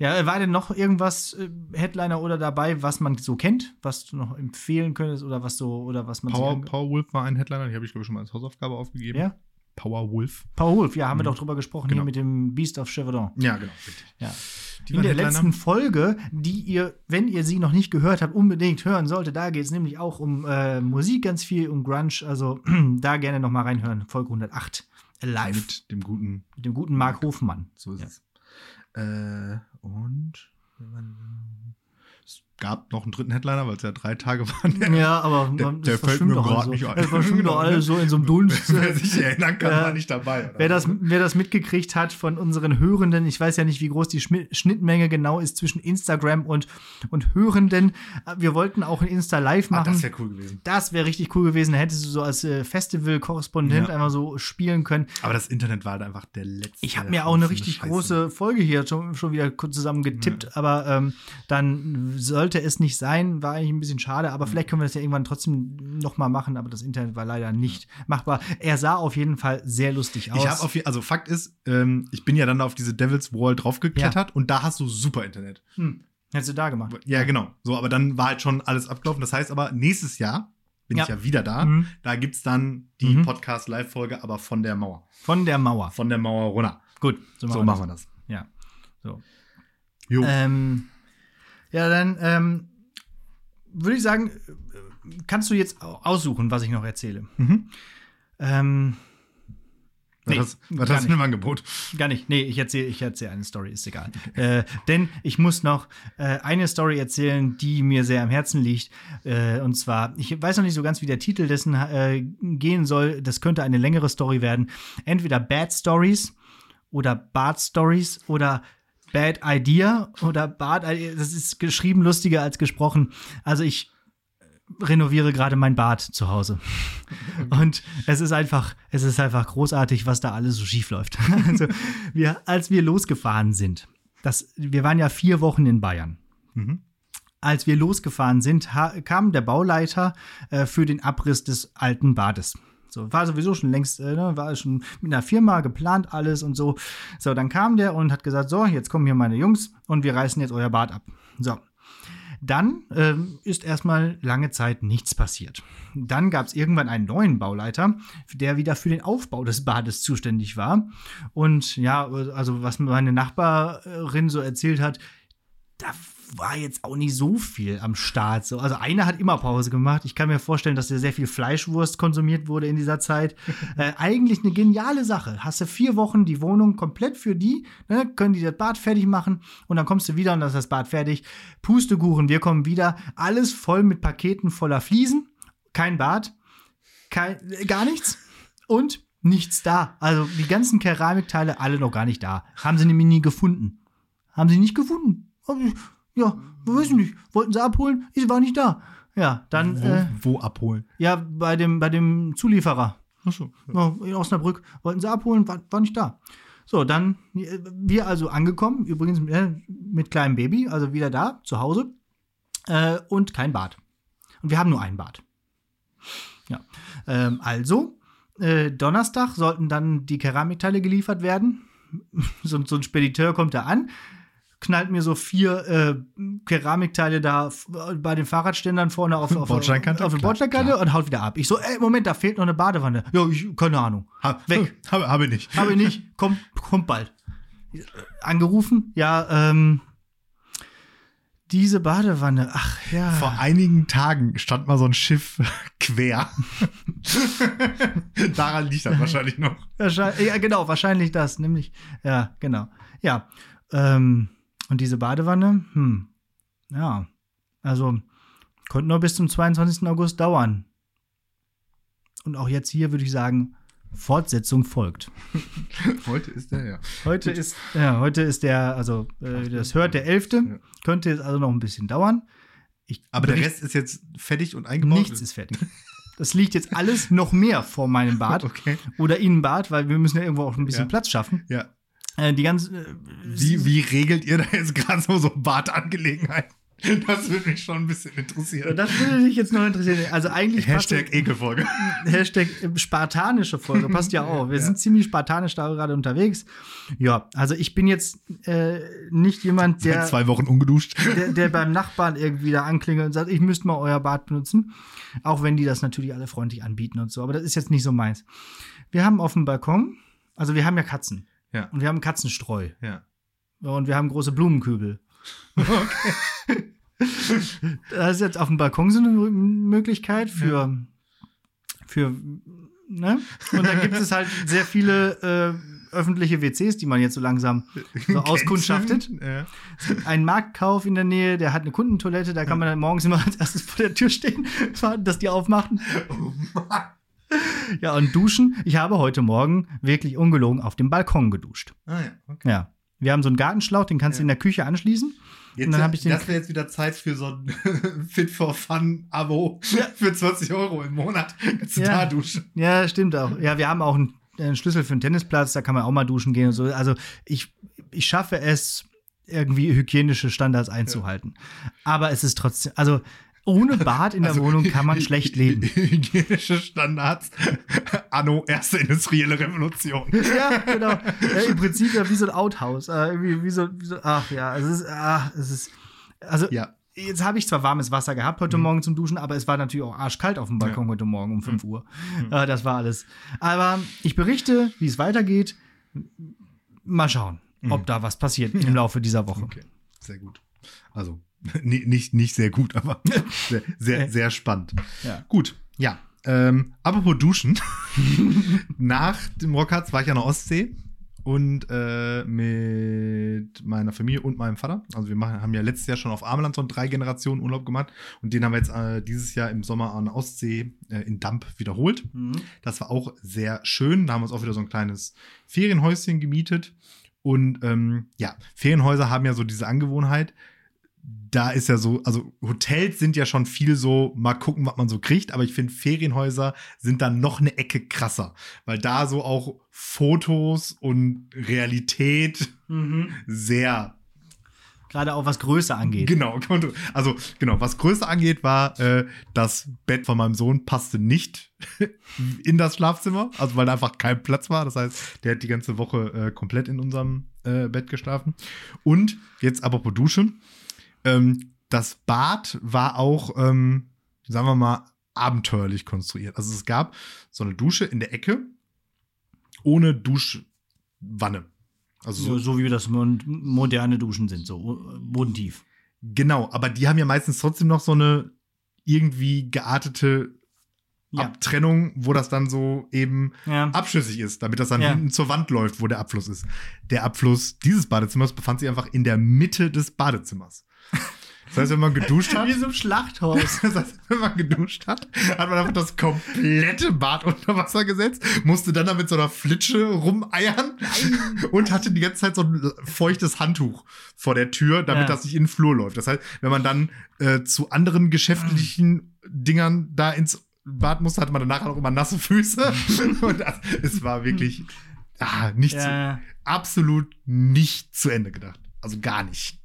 Ja, war denn noch irgendwas äh, Headliner oder dabei, was man so kennt, was du noch empfehlen könntest oder was so oder was man Power, sich ange- Powerwolf war ein Headliner, die habe ich, glaube ich, schon mal als Hausaufgabe aufgegeben. Ja? Powerwolf. Power Wolf, ja, haben wir Mhm. doch drüber gesprochen Genau. hier mit dem Beast of Chevaudan. Ja, genau, richtig. Ja. Die In der Headliner. letzten Folge, die ihr, wenn ihr sie noch nicht gehört habt, unbedingt hören solltet, da geht es nämlich auch um äh, Musik ganz viel, um Grunge, also da gerne noch mal reinhören. Folge 108, live, Mit dem guten mit dem guten Marc Hofmann. So ist Ja. es. Äh, und es gab noch einen dritten Headliner, weil es ja drei Tage waren. Ja, aber Der- man, der das fällt mir alles so. nicht ein. Das verschwimmt doch alles so in so einem Dunst. Wer sich erinnern kann, Ja. war nicht dabei. Wer das, wer das mitgekriegt hat von unseren Hörenden, ich weiß ja nicht, wie groß die Schnittmenge genau ist zwischen Instagram und, und Hörenden. Wir wollten auch ein Insta Live ah, machen. das wäre cool gewesen. Das wäre richtig cool gewesen. Da hättest du so als äh, Festival-Korrespondent Ja. einmal so spielen können. Aber das Internet war halt einfach der letzte. Ich habe mir auch eine richtig Scheiße. große Folge hier schon, schon wieder kurz zusammen getippt, aber ähm, dann sollte es nicht sein. War eigentlich ein bisschen schade, aber vielleicht können wir das ja irgendwann trotzdem noch mal machen. Aber das Internet war leider nicht machbar. Er sah auf jeden Fall sehr lustig aus. Ich habe auf also Fakt ist, ähm, ich bin ja dann auf diese Devil's Wall draufgeklettert und da hast du super Internet. hm. Hättest du da gemacht? Ja, genau. So, aber dann war halt schon alles abgelaufen. Das heißt aber, nächstes Jahr bin Ja. ich ja wieder da. Mhm. Da gibt's dann die Mhm. Podcast-Live-Folge, aber von der Mauer. Von der Mauer. Von der Mauer runter. Gut, so machen, So wir, machen das. wir das. Ja. So. Jo. Ähm, ja, dann ähm, würde ich sagen, kannst du jetzt au- aussuchen, was ich noch erzähle. Mhm. Ähm, Was, nee, was gar hast du im Angebot? Gar nicht. Nee, ich erzähle ich erzähl eine Story, ist egal. äh, denn ich muss noch äh, eine Story erzählen, die mir sehr am Herzen liegt. Äh, und zwar, ich weiß noch nicht so ganz, wie der Titel dessen äh, gehen soll. Das könnte eine längere Story werden. Entweder Bad Stories oder Bad Stories oder Bad Idea oder Bad Idea. Das ist geschrieben lustiger als gesprochen. Also ich renoviere gerade mein Bad zu Hause. Und es ist einfach, es ist einfach großartig, was da alles so schief läuft. Also, wir, als wir losgefahren sind, das, wir waren ja vier Wochen in Bayern. Mhm. Als wir losgefahren sind, kam der Bauleiter äh, für den Abriss des alten Bades. So, war sowieso schon längst, äh, ne, war schon mit einer Firma geplant alles und so. So, dann kam der und hat gesagt, so, jetzt kommen hier meine Jungs und wir reißen jetzt euer Bad ab. So, dann ähm, ist erstmal lange Zeit nichts passiert. Dann gab es irgendwann einen neuen Bauleiter, der wieder für den Aufbau des Bades zuständig war. Und ja, also was meine Nachbarin so erzählt hat, da war jetzt auch nicht so viel am Start. So. Also einer hat immer Pause gemacht. Ich kann mir vorstellen, dass sehr viel Fleischwurst konsumiert wurde in dieser Zeit. äh, eigentlich eine geniale Sache. Hast du vier Wochen die Wohnung komplett für die, ne, können die das Bad fertig machen und dann kommst du wieder und dann ist das Bad fertig. Pustekuchen, wir kommen wieder. Alles voll mit Paketen voller Fliesen. Kein Bad. Kein, gar nichts. Und nichts da. Also die ganzen Keramikteile alle noch gar nicht da. Haben sie nämlich nie gefunden. Haben sie nicht gefunden. Ja, weiß ich nicht. Wollten sie abholen? Ich war nicht da. Ja, dann, Wo, äh, wo abholen? ja, bei dem, bei dem Zulieferer. Achso. Ja, in Osnabrück wollten sie abholen, war, war nicht da. So, dann äh, wir also angekommen, übrigens äh, mit kleinem Baby, also wieder da, zu Hause, äh, und kein Bad. Und wir haben nur ein Bad. Ja, ähm, also, äh, Donnerstag sollten dann die Keramikteile geliefert werden. so, so ein Spediteur kommt da an, knallt mir so vier äh, Keramikteile da f- bei den Fahrradständern vorne auf, auf, Bordsteinkante? auf die Klar, Bordsteinkante und haut wieder ab. Ich so, ey, Moment, da fehlt noch eine Badewanne. Ja, ich, keine Ahnung. Ha, Weg. Habe hab ich nicht. Habe ich nicht, kommt, kommt bald. Angerufen, ja, ähm, diese Badewanne, ach ja. Vor einigen Tagen stand mal so ein Schiff quer. Daran liegt das wahrscheinlich noch. Wahrscheinlich, ja, genau, wahrscheinlich das, nämlich, ja, genau. Ja, ähm, und diese Badewanne, hm, ja, also könnte nur bis zum 22. August dauern. Und auch jetzt hier würde ich sagen, Fortsetzung folgt. Heute ist der, ja. Heute ist, ja, heute ist der, also äh, das hört der 11. Ja. Könnte jetzt also noch ein bisschen dauern. Ich Aber der Rest ist jetzt fertig und eingebaut? nichts ist fertig. Das liegt jetzt alles noch mehr vor meinem Bad Okay. oder Innenbad, weil wir müssen ja irgendwo auch ein bisschen Ja. Platz schaffen. Ja. Äh, die ganze äh, Wie, wie regelt ihr da jetzt gerade so, so Badangelegenheiten? Das würde mich schon ein bisschen interessieren. Das würde dich jetzt noch interessieren. Also eigentlich passt Hashtag Ekelfolge. Hashtag äh, spartanische Folge passt ja auch. Wir Ja. sind ziemlich spartanisch da gerade unterwegs. Ja, also ich bin jetzt äh, nicht jemand, Seit der, zwei Wochen ungeduscht. der, der beim Nachbarn irgendwie da anklingelt und sagt, ich müsste mal euer Bad benutzen. Auch wenn die das natürlich alle freundlich anbieten und so. Aber das ist jetzt nicht so meins. Wir haben auf dem Balkon, also wir haben ja Katzen. Ja. Und wir haben Katzenstreu. Ja. Und wir haben große Blumenkübel. Das ist jetzt auf dem Balkon so eine Möglichkeit für, für ne? Und da gibt es halt sehr viele äh, öffentliche WCs, die man jetzt so langsam so auskundschaftet. Ja. Ein Marktkauf in der Nähe, der hat eine Kundentoilette, da kann man dann morgens immer als erstes vor der Tür stehen, dass die aufmachen. Oh Mann. Ja, und duschen. Ich habe heute Morgen wirklich ungelogen auf dem Balkon geduscht. Ah ja, okay. Ja. Wir haben so einen Gartenschlauch, den kannst du Ja. in der Küche anschließen. Jetzt, Und dann hab ich den- das wäre jetzt wieder Zeit für so ein Fit for Fun Abo Ja. für 20 Euro im Monat. Kannst du Ja. da duschen. Ja, stimmt auch. Ja, wir haben auch einen, einen Schlüssel für einen Tennisplatz, da kann man auch mal duschen gehen und so. Also ich, ich schaffe es, irgendwie hygienische Standards einzuhalten. Aber es ist trotzdem, also ohne Bad in der Also, Wohnung kann man schlecht leben. Hygienische Standards. Anno erste industrielle Revolution. ja, genau. Ja, Im Prinzip ja wie so ein Outhouse. Äh, irgendwie wie so, wie so, ach ja, es ist, ach, es ist, also Ja. Jetzt habe ich zwar warmes Wasser gehabt heute Morgen zum Duschen, aber es war natürlich auch arschkalt auf dem Balkon heute Morgen um 5 Uhr. Äh, das war alles. Aber ich berichte, wie es weitergeht. Mal schauen, ob da was passiert im Laufe dieser Woche. Okay, sehr gut. Also, nicht, nicht sehr gut, aber sehr, sehr, sehr spannend. Ja. Gut, ja. Ähm, apropos Duschen. Nach dem Rockharz war ich an der Ostsee und äh, mit meiner Familie und meinem Vater. Also wir machen, haben ja letztes Jahr schon auf Ameland so drei Generationen Urlaub gemacht und den haben wir jetzt äh, dieses Jahr im Sommer an der Ostsee äh, in Damp wiederholt. Mhm. Das war auch sehr schön. Da haben wir uns auch wieder so ein kleines Ferienhäuschen gemietet. Und ähm, ja, Ferienhäuser haben ja so diese Angewohnheit. Da ist ja so, also Hotels sind ja schon viel so, mal gucken, was man so kriegt, aber ich finde, Ferienhäuser sind dann noch eine Ecke krasser, weil da so auch Fotos und Realität Mhm. sehr Gerade auch was Größe angeht. Genau, also genau, was Größe angeht, war äh, das Bett von meinem Sohn passte nicht in das Schlafzimmer, also weil da einfach kein Platz war. Das heißt, der hat die ganze Woche äh, komplett in unserem äh, Bett geschlafen. Und jetzt aber pro Dusche. Ähm, das Bad war auch, ähm, sagen wir mal, abenteuerlich konstruiert. Also es gab so eine Dusche in der Ecke ohne Duschwanne. Also So, so wie das moderne Duschen sind, so äh, bodentief. Genau, aber die haben ja meistens trotzdem noch so eine irgendwie geartete Ja. Abtrennung, wo das dann so eben Ja. abschüssig ist, damit das dann Ja. hinten zur Wand läuft, wo der Abfluss ist. Der Abfluss dieses Badezimmers befand sich einfach in der Mitte des Badezimmers. Das heißt, wenn man geduscht hat, Wie so ein Schlachthaus. das heißt, wenn man geduscht hat, hat man einfach das komplette Bad unter Wasser gesetzt, musste dann da mit so einer Flitsche rumeiern und hatte die ganze Zeit so ein feuchtes Handtuch vor der Tür, damit Ja. das nicht in den Flur läuft. Das heißt, wenn man dann äh, zu anderen geschäftlichen Dingern da ins Bad musste, hatte man danach auch immer nasse Füße. und das, es war wirklich ah, nicht zu, ja. absolut nicht zu Ende gedacht. Also gar nicht.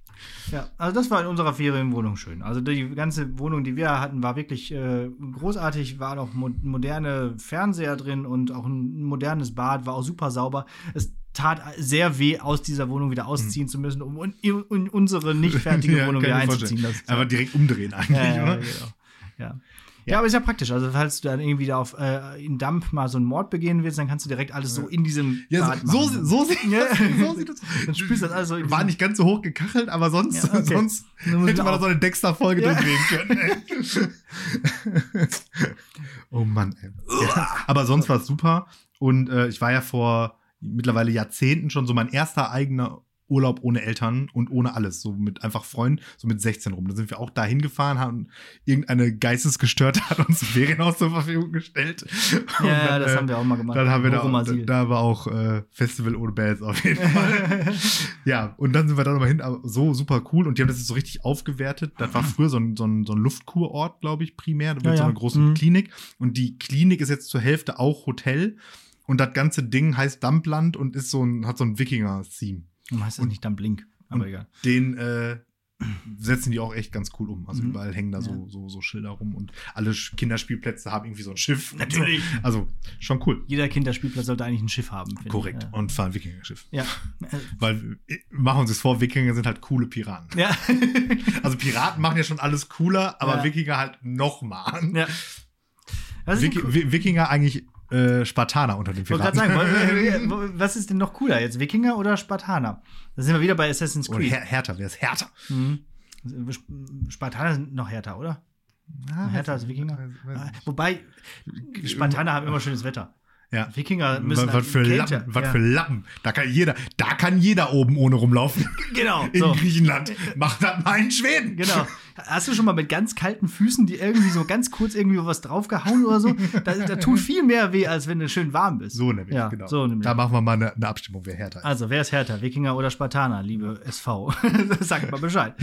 Ja, also das war in unserer Ferienwohnung schön. Also die ganze Wohnung, die wir hatten, war wirklich äh, großartig. War noch mo moderne Fernseher drin und auch ein modernes Bad, war auch super sauber. Es tat sehr weh, aus dieser Wohnung wieder ausziehen zu müssen, um in, in unsere nicht fertige Ja, Wohnung kann wieder einzuziehen. Das, Aber direkt umdrehen eigentlich, ja, ja, oder? genau. ja. Ja, aber ist ja praktisch. Also, falls du dann irgendwie da auf äh, in Dump mal so einen Mord begehen willst, dann kannst du direkt alles so in diesem Ja, Bad so, machen. so, so, sieht Ja. so sieht das Dann spürst du das alles so War nicht ganz so hoch gekachelt, aber sonst, Ja, okay. sonst hätte man da so eine Dexter-Folge Ja. durchdrehen können. oh Mann, ey. Ja, aber sonst war es super. Und äh, ich war ja vor mittlerweile Jahrzehnten schon so mein erster eigener Urlaub ohne Eltern und ohne alles, so mit einfach Freunden, so mit 16 rum. Da sind wir auch da hingefahren, haben irgendeine Geistesgestörte hat uns ein Ferienhaus zur Verfügung gestellt. Ja, dann, das äh, haben wir auch mal gemacht. dann haben wir da, da, war auch äh, Festival ohne Bands auf jeden Fall. ja, und dann sind wir da nochmal hin, aber so super cool. Und die haben das jetzt so richtig aufgewertet. Das war früher so ein, so ein, so ein Luftkurort, glaube ich, primär, mit Ja, so ja. einer großen Mhm. Klinik. Und die Klinik ist jetzt zur Hälfte auch Hotel. Und das ganze Ding heißt Dumpland und ist so ein, hat so ein Wikinger-Theme. Warum heißt und- nicht dann Blink? Aber und- egal. Den äh, setzen die auch echt ganz cool um. Also Mhm. überall hängen da Ja. so, so, so Schilder rum und alle Kinderspielplätze haben irgendwie so ein Schiff. Natürlich. Also schon cool. Jeder Kinderspielplatz sollte eigentlich ein Schiff haben. finde ich. Korrekt. Ja. Und fahren Wikinger-Schiff. Ja. Weil, äh, machen wir uns das vor, Wikinger sind halt coole Piraten. Ja. Also Piraten machen ja schon alles cooler, aber Ja. Wikinger halt noch mal. ja. Wiki cool. Wi- Wikinger eigentlich äh, Spartaner unter den Ich wollte Piraten. gerade sagen, was ist denn noch cooler jetzt? Wikinger oder Spartaner? Da sind wir wieder bei Assassin's Und Creed. Her härter, wer ist härter? Mhm. Spartaner sind noch härter, oder? Ah, härter als Wikinger? Ah. Wobei, Spartaner haben immer schönes Wetter. Ja. Wikinger müssen Was, was für Kälte. Lappen, was ja. für Lappen. Da kann jeder, da kann jeder oben ohne rumlaufen. Genau. In So. Griechenland. Macht das mal in Schweden. Genau. Hast du schon mal mit ganz kalten Füßen, die irgendwie so ganz kurz irgendwie was draufgehauen oder so? Da, da tut viel mehr weh, als wenn du schön warm bist. So nämlich, ja, genau. So nämlich. Da machen wir mal eine, eine Abstimmung, wer härter ist. Also, wer ist härter? Wikinger oder Spartaner, liebe SV? Sagt mal Bescheid.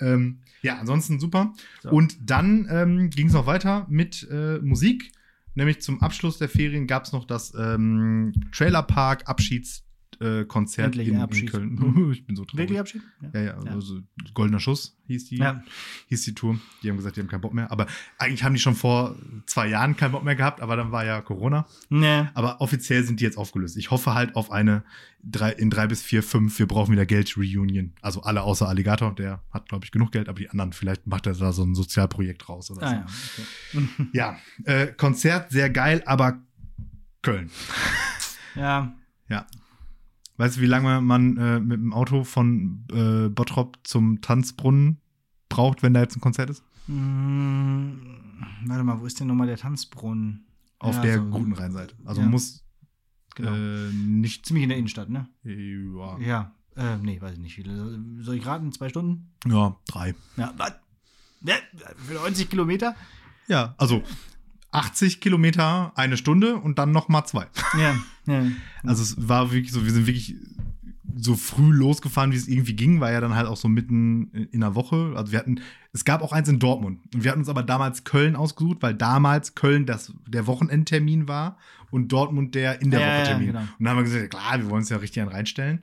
ähm, ja, ansonsten super. So. Und dann ähm, ging es noch weiter mit äh, Musik. Nämlich zum Abschluss der Ferien gab es noch das ähm, Trailerpark Abschiedskonzert äh, Konzert in, in. Köln. ich bin so traurig. Wirklich Abschied? Ja, ja, Ja. also Goldener Schuss hieß die, Ja. hieß die Tour. Die haben gesagt, die haben keinen Bock mehr. Aber eigentlich haben die schon vor zwei Jahren keinen Bock mehr gehabt, aber dann war ja Corona. Nee. Aber offiziell sind die jetzt aufgelöst. Ich hoffe halt auf eine drei, in drei bis vier, fünf, wir brauchen wieder Geld Reunion. Also alle außer Alligator, der hat, glaube ich, genug Geld, aber die anderen, vielleicht macht er da so ein Sozialprojekt raus oder Ah, so. ja. Okay. Ja, äh, Konzert sehr geil, aber Köln. ja. Ja. Weißt du, wie lange man äh, mit dem Auto von äh, Bottrop zum Tanzbrunnen braucht, wenn da jetzt ein Konzert ist? Hm, warte mal, wo ist denn nochmal der Tanzbrunnen? Auf Ja, der so- guten Rheinseite. Also Ja. muss Genau. äh, nicht. Ziemlich in der Innenstadt, ne? Ja, Ja. Äh, nee, weiß ich nicht. Wie viele. Soll ich raten? Zwei Stunden? ja, drei. Ja. Was? Ja, für 90 Kilometer? Ja, also 80 Kilometer eine Stunde und dann noch mal zwei. Ja. ja. Also es war wirklich so, wir sind wirklich so früh losgefahren, wie es irgendwie ging, war ja dann halt auch so mitten in der Woche. Also wir hatten, es gab auch eins in Dortmund. Und wir hatten uns aber damals Köln ausgesucht, weil damals Köln das, der Wochenendtermin war und Dortmund der in der Ja, Woche ja, Termin. genau. Und dann haben wir gesagt, klar, wir wollen uns ja richtig an reinstellen.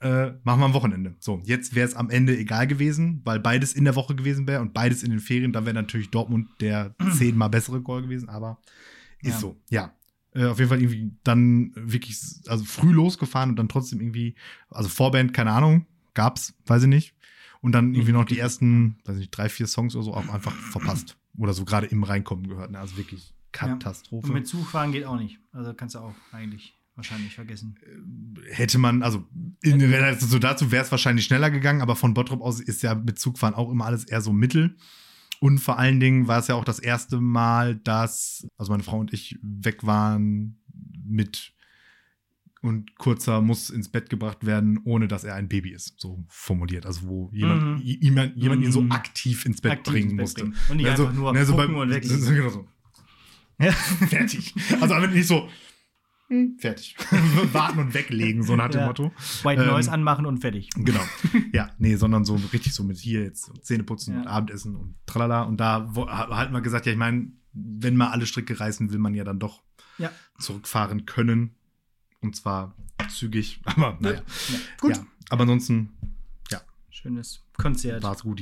Äh, machen wir am Wochenende. So, jetzt wäre es am Ende egal gewesen, weil beides in der Woche gewesen wäre und beides in den Ferien. Dann wäre natürlich Dortmund der zehnmal bessere Goal gewesen, aber ist Ja. so. Ja. Äh, auf jeden Fall irgendwie dann wirklich, also früh losgefahren und dann trotzdem irgendwie, also Vorband, keine Ahnung, gab's, weiß ich nicht. Und dann irgendwie noch die ersten, weiß ich nicht, drei, vier Songs oder so auch einfach verpasst. Oder so gerade im Reinkommen gehört. Ne? Also wirklich Katastrophe. Und mit Zug fahren geht auch nicht. Also kannst du auch eigentlich wahrscheinlich vergessen. hätte man, also in Relation so dazu wäre es wahrscheinlich schneller gegangen, aber von Bottrop aus ist ja mit Zugfahren auch immer alles eher so mittel. Und vor allen Dingen war es ja auch das erste Mal, dass, also meine Frau und ich weg waren mit und kurzer muss ins Bett gebracht werden, ohne dass er ein Baby ist, so formuliert. Also wo jemand, Mhm. jemand, jemand ihn so Mhm. aktiv ins Bett Aktiv bringen ins Bett musste. bringen. Und nicht Ne, einfach nur ne, so beim- und so- Genau so. Ja. Fertig. Also nicht so, hm, fertig. Warten und weglegen, so nach dem Ja. Motto. White Ähm, Noise anmachen und fertig. Genau. Ja, nee, sondern so richtig so mit hier jetzt Zähne putzen Ja. und Abendessen und tralala. Und da wo- ha- halt mal gesagt, ja, ich meine, wenn mal alle Stricke reißen, will man ja dann doch Ja. zurückfahren können. Und zwar zügig. Aber naja. Ja. Gut. Ja, aber ansonsten Schönes Konzert. war es gut.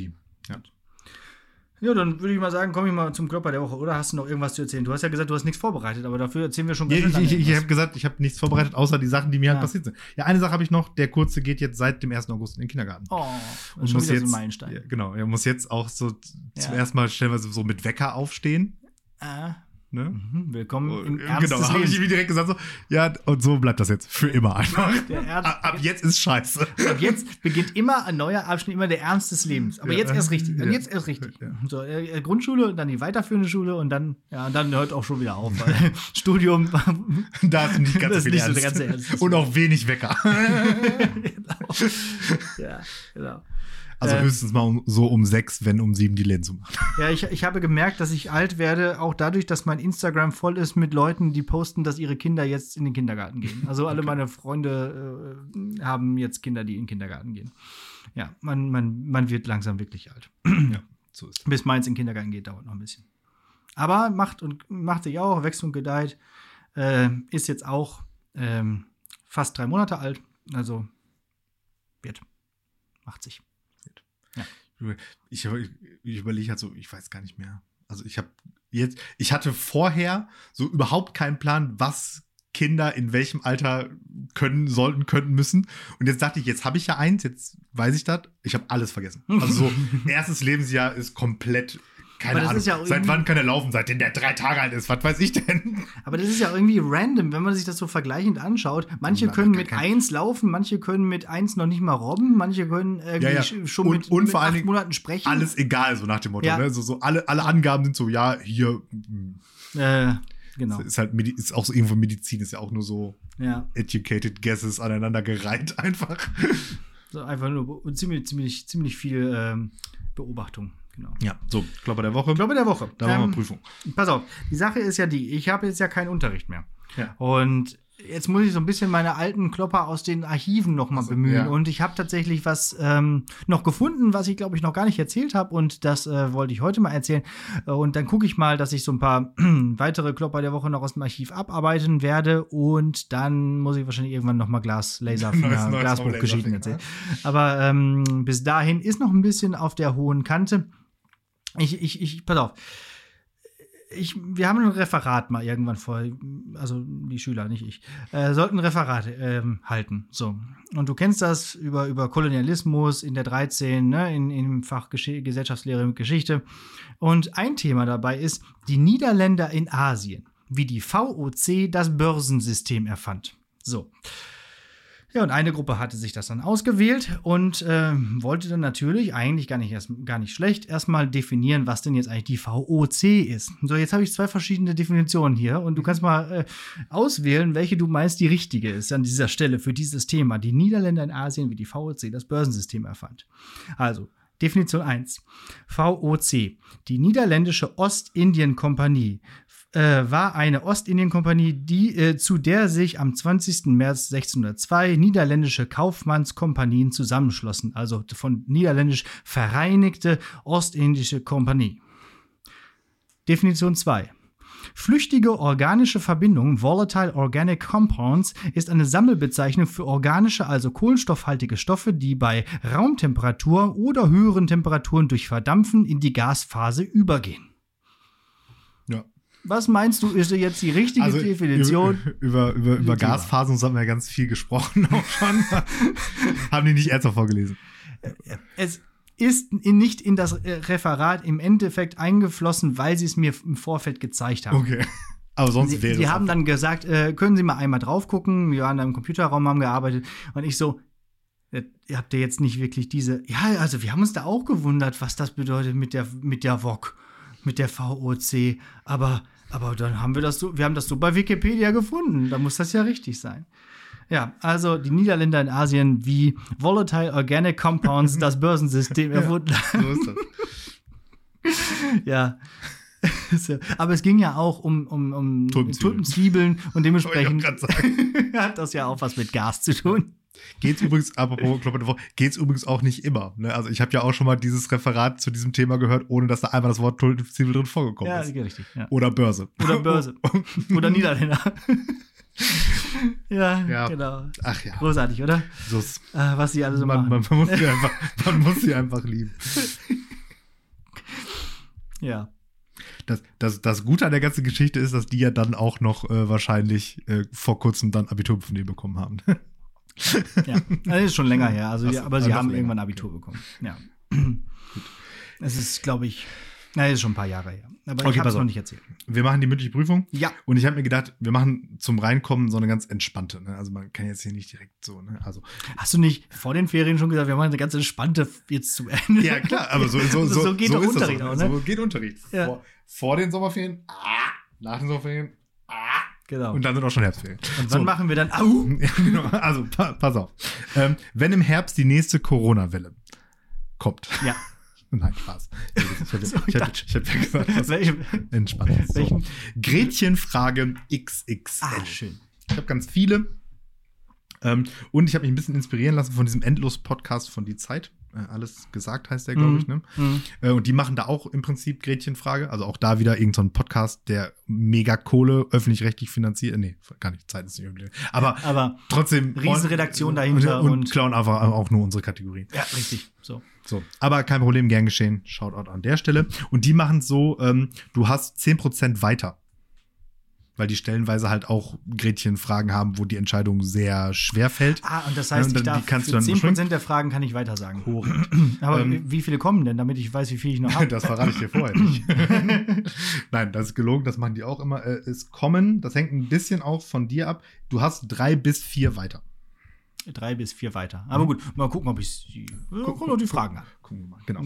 Ja. Dann würde ich mal sagen, komme ich mal zum Klopper der Woche. Oder hast du noch irgendwas zu erzählen? Du hast ja gesagt, du hast nichts vorbereitet, aber dafür erzählen wir schon Ja, ganz ich ich, ich habe gesagt, ich habe nichts vorbereitet, außer die Sachen, die mir Ja. halt passiert sind. Ja, eine Sache habe ich noch. Der Kurze geht jetzt seit dem 1. August in den Kindergarten. Oh, und und schon muss jetzt, so ein Meilenstein. Ja, genau, er muss jetzt auch so Ja. zum ersten Mal stellenweise so mit Wecker aufstehen. Ah, Ne? mhm, willkommen Und, im äh, Ernst genau, habe ich ihm direkt gesagt so, ja, und so bleibt das jetzt für immer einfach. Ab, ab jetzt ist scheiße. Ab jetzt beginnt immer ein neuer Abschnitt, immer der Ernst des Lebens. Aber Ja. jetzt erst richtig. Ja. jetzt erst richtig. Ja. So, äh, Grundschule, dann die weiterführende Schule und dann, ja, dann hört auch schon wieder auf. Weil Studium. Da ist nicht ganz viel so ganze Ernst. Und auch wenig Wecker. genau. Ja, genau. Also Ähm. höchstens mal um, so um sechs, wenn um sieben die Läden zu machen. Ja, ich, ich habe gemerkt, dass ich alt werde, auch dadurch, dass mein Instagram voll ist mit Leuten, die posten, dass ihre Kinder jetzt in den Kindergarten gehen. Also alle meine Freunde äh, haben jetzt Kinder, die in den Kindergarten gehen. Ja, man, man, man wird langsam wirklich alt. ja, so ist Bis meins in den Kindergarten geht, dauert noch ein bisschen. Aber macht und macht sich auch, wächst und gedeiht. Äh, ist jetzt auch ähm, fast drei Monate alt. Also wird. Macht sich. Ich, ich überlege halt so, ich weiß gar nicht mehr. Also ich habe jetzt, ich hatte vorher so überhaupt keinen Plan, was Kinder in welchem Alter können, sollten, könnten, müssen. Und jetzt dachte ich, jetzt habe ich ja eins, jetzt weiß ich das. Ich habe alles vergessen. Also so, erstes Lebensjahr ist komplett, keine Ahnung. ja Seit wann kann er laufen? Seitdem der drei Tage alt ist. Was weiß ich denn? Aber das ist ja irgendwie random, wenn man sich das so vergleichend anschaut. Manche können mit eins laufen, manche können mit eins noch nicht mal robben, manche können irgendwie Ja, ja. sch- schon Und- mit, und mit vor acht Monaten sprechen. Alles egal, so nach dem Motto. Ne? So, so alle, alle Angaben sind so, ja, hier Äh, genau. ist halt ist auch so irgendwo Medizin, ist ja auch nur so educated guesses aneinander gereiht einfach. So einfach nur ziemlich, ziemlich, ziemlich viel ähm, Beobachtung. Genau. Ja, so, Klopper der Woche. Glaube der Woche. da machen Ähm, wir Prüfung. Pass auf, die Sache ist ja die, ich habe jetzt ja keinen Unterricht mehr. Ja. Und jetzt muss ich so ein bisschen meine alten Klopper aus den Archiven noch mal Also, bemühen. ja. Und ich habe tatsächlich was ähm, noch gefunden, was ich glaube ich noch gar nicht erzählt habe. Und das äh, wollte ich heute mal erzählen. Äh, Und dann gucke ich mal, dass ich so ein paar weitere Klopper der Woche noch aus dem Archiv abarbeiten werde. Und dann muss ich wahrscheinlich irgendwann noch mal Glas, neues Glasbuchgeschichten erzählen. Aber ähm, bis dahin ist noch ein bisschen auf der hohen Kante. Ich, ich, ich, pass auf. Ich, wir haben ein Referat mal irgendwann vor, also die Schüler, nicht ich, äh, sollten Referate ähm, halten. So. Und du kennst das über, über Kolonialismus in der 13, ne, in, im Fach Gesch Gesellschaftslehre und Geschichte. Und ein Thema dabei ist die Niederländer in Asien, wie die VOC das Börsensystem erfand. So. Ja, und eine Gruppe hatte sich das dann ausgewählt und äh, wollte dann natürlich eigentlich gar nicht, erst, gar nicht schlecht erstmal definieren, was denn jetzt eigentlich die VOC ist. So, jetzt habe ich zwei verschiedene Definitionen hier und du kannst mal äh, auswählen, welche du meinst die richtige ist an dieser Stelle für dieses Thema. Die Niederländer in Asien, wie die VOC das Börsensystem erfand. Also, Definition 1. VOC. Die niederländische Ostindien-Kompanie äh, war eine Ostindien-Kompanie, die, äh, zu der sich am 20. März 1602 niederländische Kaufmannskompanien zusammenschlossen. Also von niederländisch Vereinigte Ostindische Kompanie. Definition 2. Flüchtige organische Verbindung, Volatile Organic Compounds, ist eine Sammelbezeichnung für organische, also kohlenstoffhaltige Stoffe, die bei Raumtemperatur oder höheren Temperaturen durch Verdampfen in die Gasphase übergehen. Was meinst du, ist jetzt die richtige Definition? Über, über, über, über. Gasphasen haben wir ja ganz viel gesprochen auch schon. haben die nicht ernsthaft vorgelesen. Es ist in, nicht in das äh, Referat im Endeffekt eingeflossen, weil sie es mir im Vorfeld gezeigt haben. Okay. Aber sonst Sie, wäre sie es haben dann gesagt, äh, können Sie mal einmal drauf gucken. Wir waren da im Computerraum, haben gearbeitet. Und ich so, äh, ihr habt ja jetzt nicht wirklich diese. Ja, also wir haben uns da auch gewundert, was das bedeutet mit der, mit der VOC, mit der VOC. Aber, aber dann haben wir das so, wir haben das so bei Wikipedia gefunden. Da muss das ja richtig sein. Ja, also die Niederländer in Asien wie Volatile Organic Compounds das Börsensystem erfunden haben. so. Ja. Aber es ging ja auch um, um, um Tulpenzwiebeln. Tulpenzwiebeln und dementsprechend hat das ja auch was mit Gas zu tun. Geht's übrigens, apropos Woche, geht's übrigens auch nicht immer. Ne? Also ich habe ja auch schon mal dieses Referat zu diesem Thema gehört, ohne dass da einmal das Wort Tulpenzwiebel drin vorgekommen Ja, ist. richtig. Ja. Oder Börse. Oder Börse. Oder Niederländer. ja, Ja. genau. Ach ja. Großartig, oder? Ist, Äh, was sie alle so man, machen. man, muss sie einfach, man muss sie einfach lieben. Ja. Das, das, das Gute an der ganzen Geschichte ist, dass die ja dann auch noch äh, wahrscheinlich äh, vor kurzem dann Abitur von denen bekommen haben. Ja, das ist schon länger her. Also, so, aber sie das haben irgendwann Abitur bekommen. Ja. Es ist, glaube ich, na, ist schon ein paar Jahre her. Aber Okay, ich habe es noch nicht erzählt. Wir machen die mündliche Prüfung. Ja. Und ich habe mir gedacht, wir machen zum Reinkommen so eine ganz entspannte. Ne? Also man kann jetzt hier nicht direkt so, ne? Also Hast du nicht vor den Ferien schon gesagt, wir machen eine ganz entspannte jetzt zum Ende? ja klar, aber so so so, So geht doch ist das Unterricht so, auch, ne? So geht Unterricht. Ja. Vor, vor den Sommerferien, ah, nach den Sommerferien, ah, Genau. und dann sind auch schon Herbstferien. Und wann so. machen wir dann? Au! Genau. Also pa pass auf. Ähm, wenn im Herbst die nächste Corona-Welle kommt. Ja. Nein, Spaß. Ich habe So, ich ich ja gesagt, Welche? entspannt. So. Gretchenfrage XXL. Ah, schön. Ich habe ganz viele. Ähm, und ich habe mich ein bisschen inspirieren lassen von diesem Endlos-Podcast von Die Zeit. Äh, alles gesagt heißt der, glaube Mhm. ich. Ne? Mhm. Äh, und die machen da auch im Prinzip Gretchenfrage. Also auch da wieder irgendein so ein Podcast, der mega Kohle öffentlich-rechtlich finanziert. Nee, gar nicht. Zeit ist nicht öffentlich. Aber Aber trotzdem. Riesenredaktion dahinter Und, und, und- klauen einfach auch nur unsere Kategorien. ja, richtig. So. So, aber kein Problem, gern geschehen. Shoutout an der Stelle. Und die machen es so, ähm, du hast 10% weiter. Weil die stellenweise halt auch Gretchenfragen haben, wo die Entscheidung sehr schwer fällt. Ah, und das Ja, heißt, und ich dann- darf die kannst für du dann 10% der Fragen kann ich weitersagen. Korrekt. Aber Ähm, wie viele kommen denn, damit ich weiß, wie viel ich noch habe? Das verrate ich dir vorher nicht. Nein, das ist gelogen, das machen die auch immer. Äh, es kommen, das hängt ein bisschen auch von dir ab. Du hast drei bis vier weiter. Drei bis vier weiter. Aber gut, mal gucken, ob ich die. Kommt noch die Fragen an. Gucken wir mal, genau.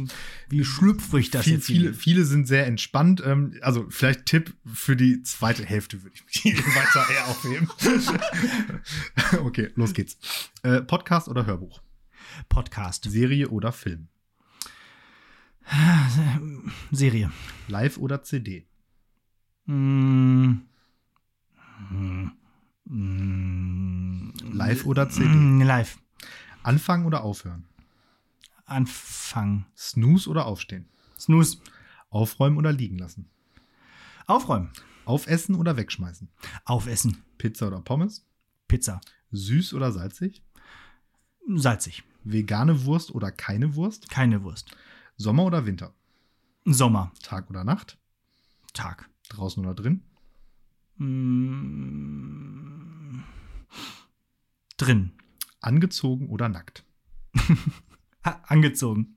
Wie schlüpfrig das Viel, jetzt viele, viele sind sehr entspannt. Ähm, also vielleicht Tipp für die zweite Hälfte würde ich mich weiter eher aufheben. okay, los geht's. Äh, Podcast oder Hörbuch? Podcast. Serie oder Film? Serie. Live oder CD? Mm. Mm. Mm. Live oder CD? Mm, Live. Anfangen oder aufhören? Anfang. Snooze oder aufstehen? Snooze. Aufräumen oder liegen lassen? Aufräumen. Aufessen oder wegschmeißen? Aufessen. Pizza oder Pommes? Pizza. Süß oder salzig? Salzig. Vegane Wurst oder keine Wurst? Keine Wurst. Sommer oder Winter? Sommer. Tag oder Nacht? Tag. Draußen oder drin? Mm. Drin. Angezogen oder nackt? Angezogen.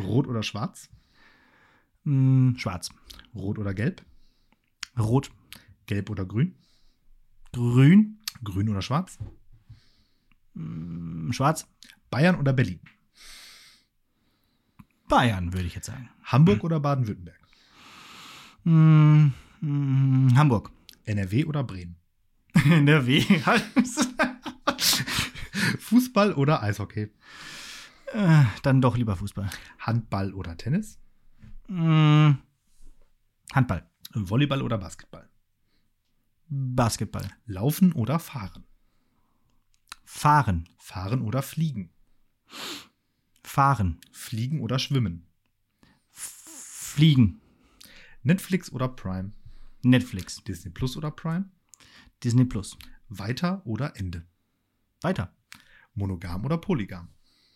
Rot oder schwarz? Mm, schwarz. Rot oder gelb? Rot. Gelb oder grün? Grün. Grün oder schwarz? Mm, schwarz. Bayern oder Berlin? Bayern, würde ich jetzt sagen. Hamburg oder Baden-Württemberg? Hamburg. NRW oder Bremen? NRW. Fußball oder Eishockey? Äh, Dann doch lieber Fußball. Handball oder Tennis? Mm, Handball. Volleyball oder Basketball? Basketball. Laufen oder fahren? Fahren. Fahren oder fliegen? Fahren. Fliegen oder schwimmen? Fliegen. Netflix oder Prime? Netflix. Disney Plus oder Prime? Disney Plus. Weiter oder Ende? Weiter. Monogam oder Polygam?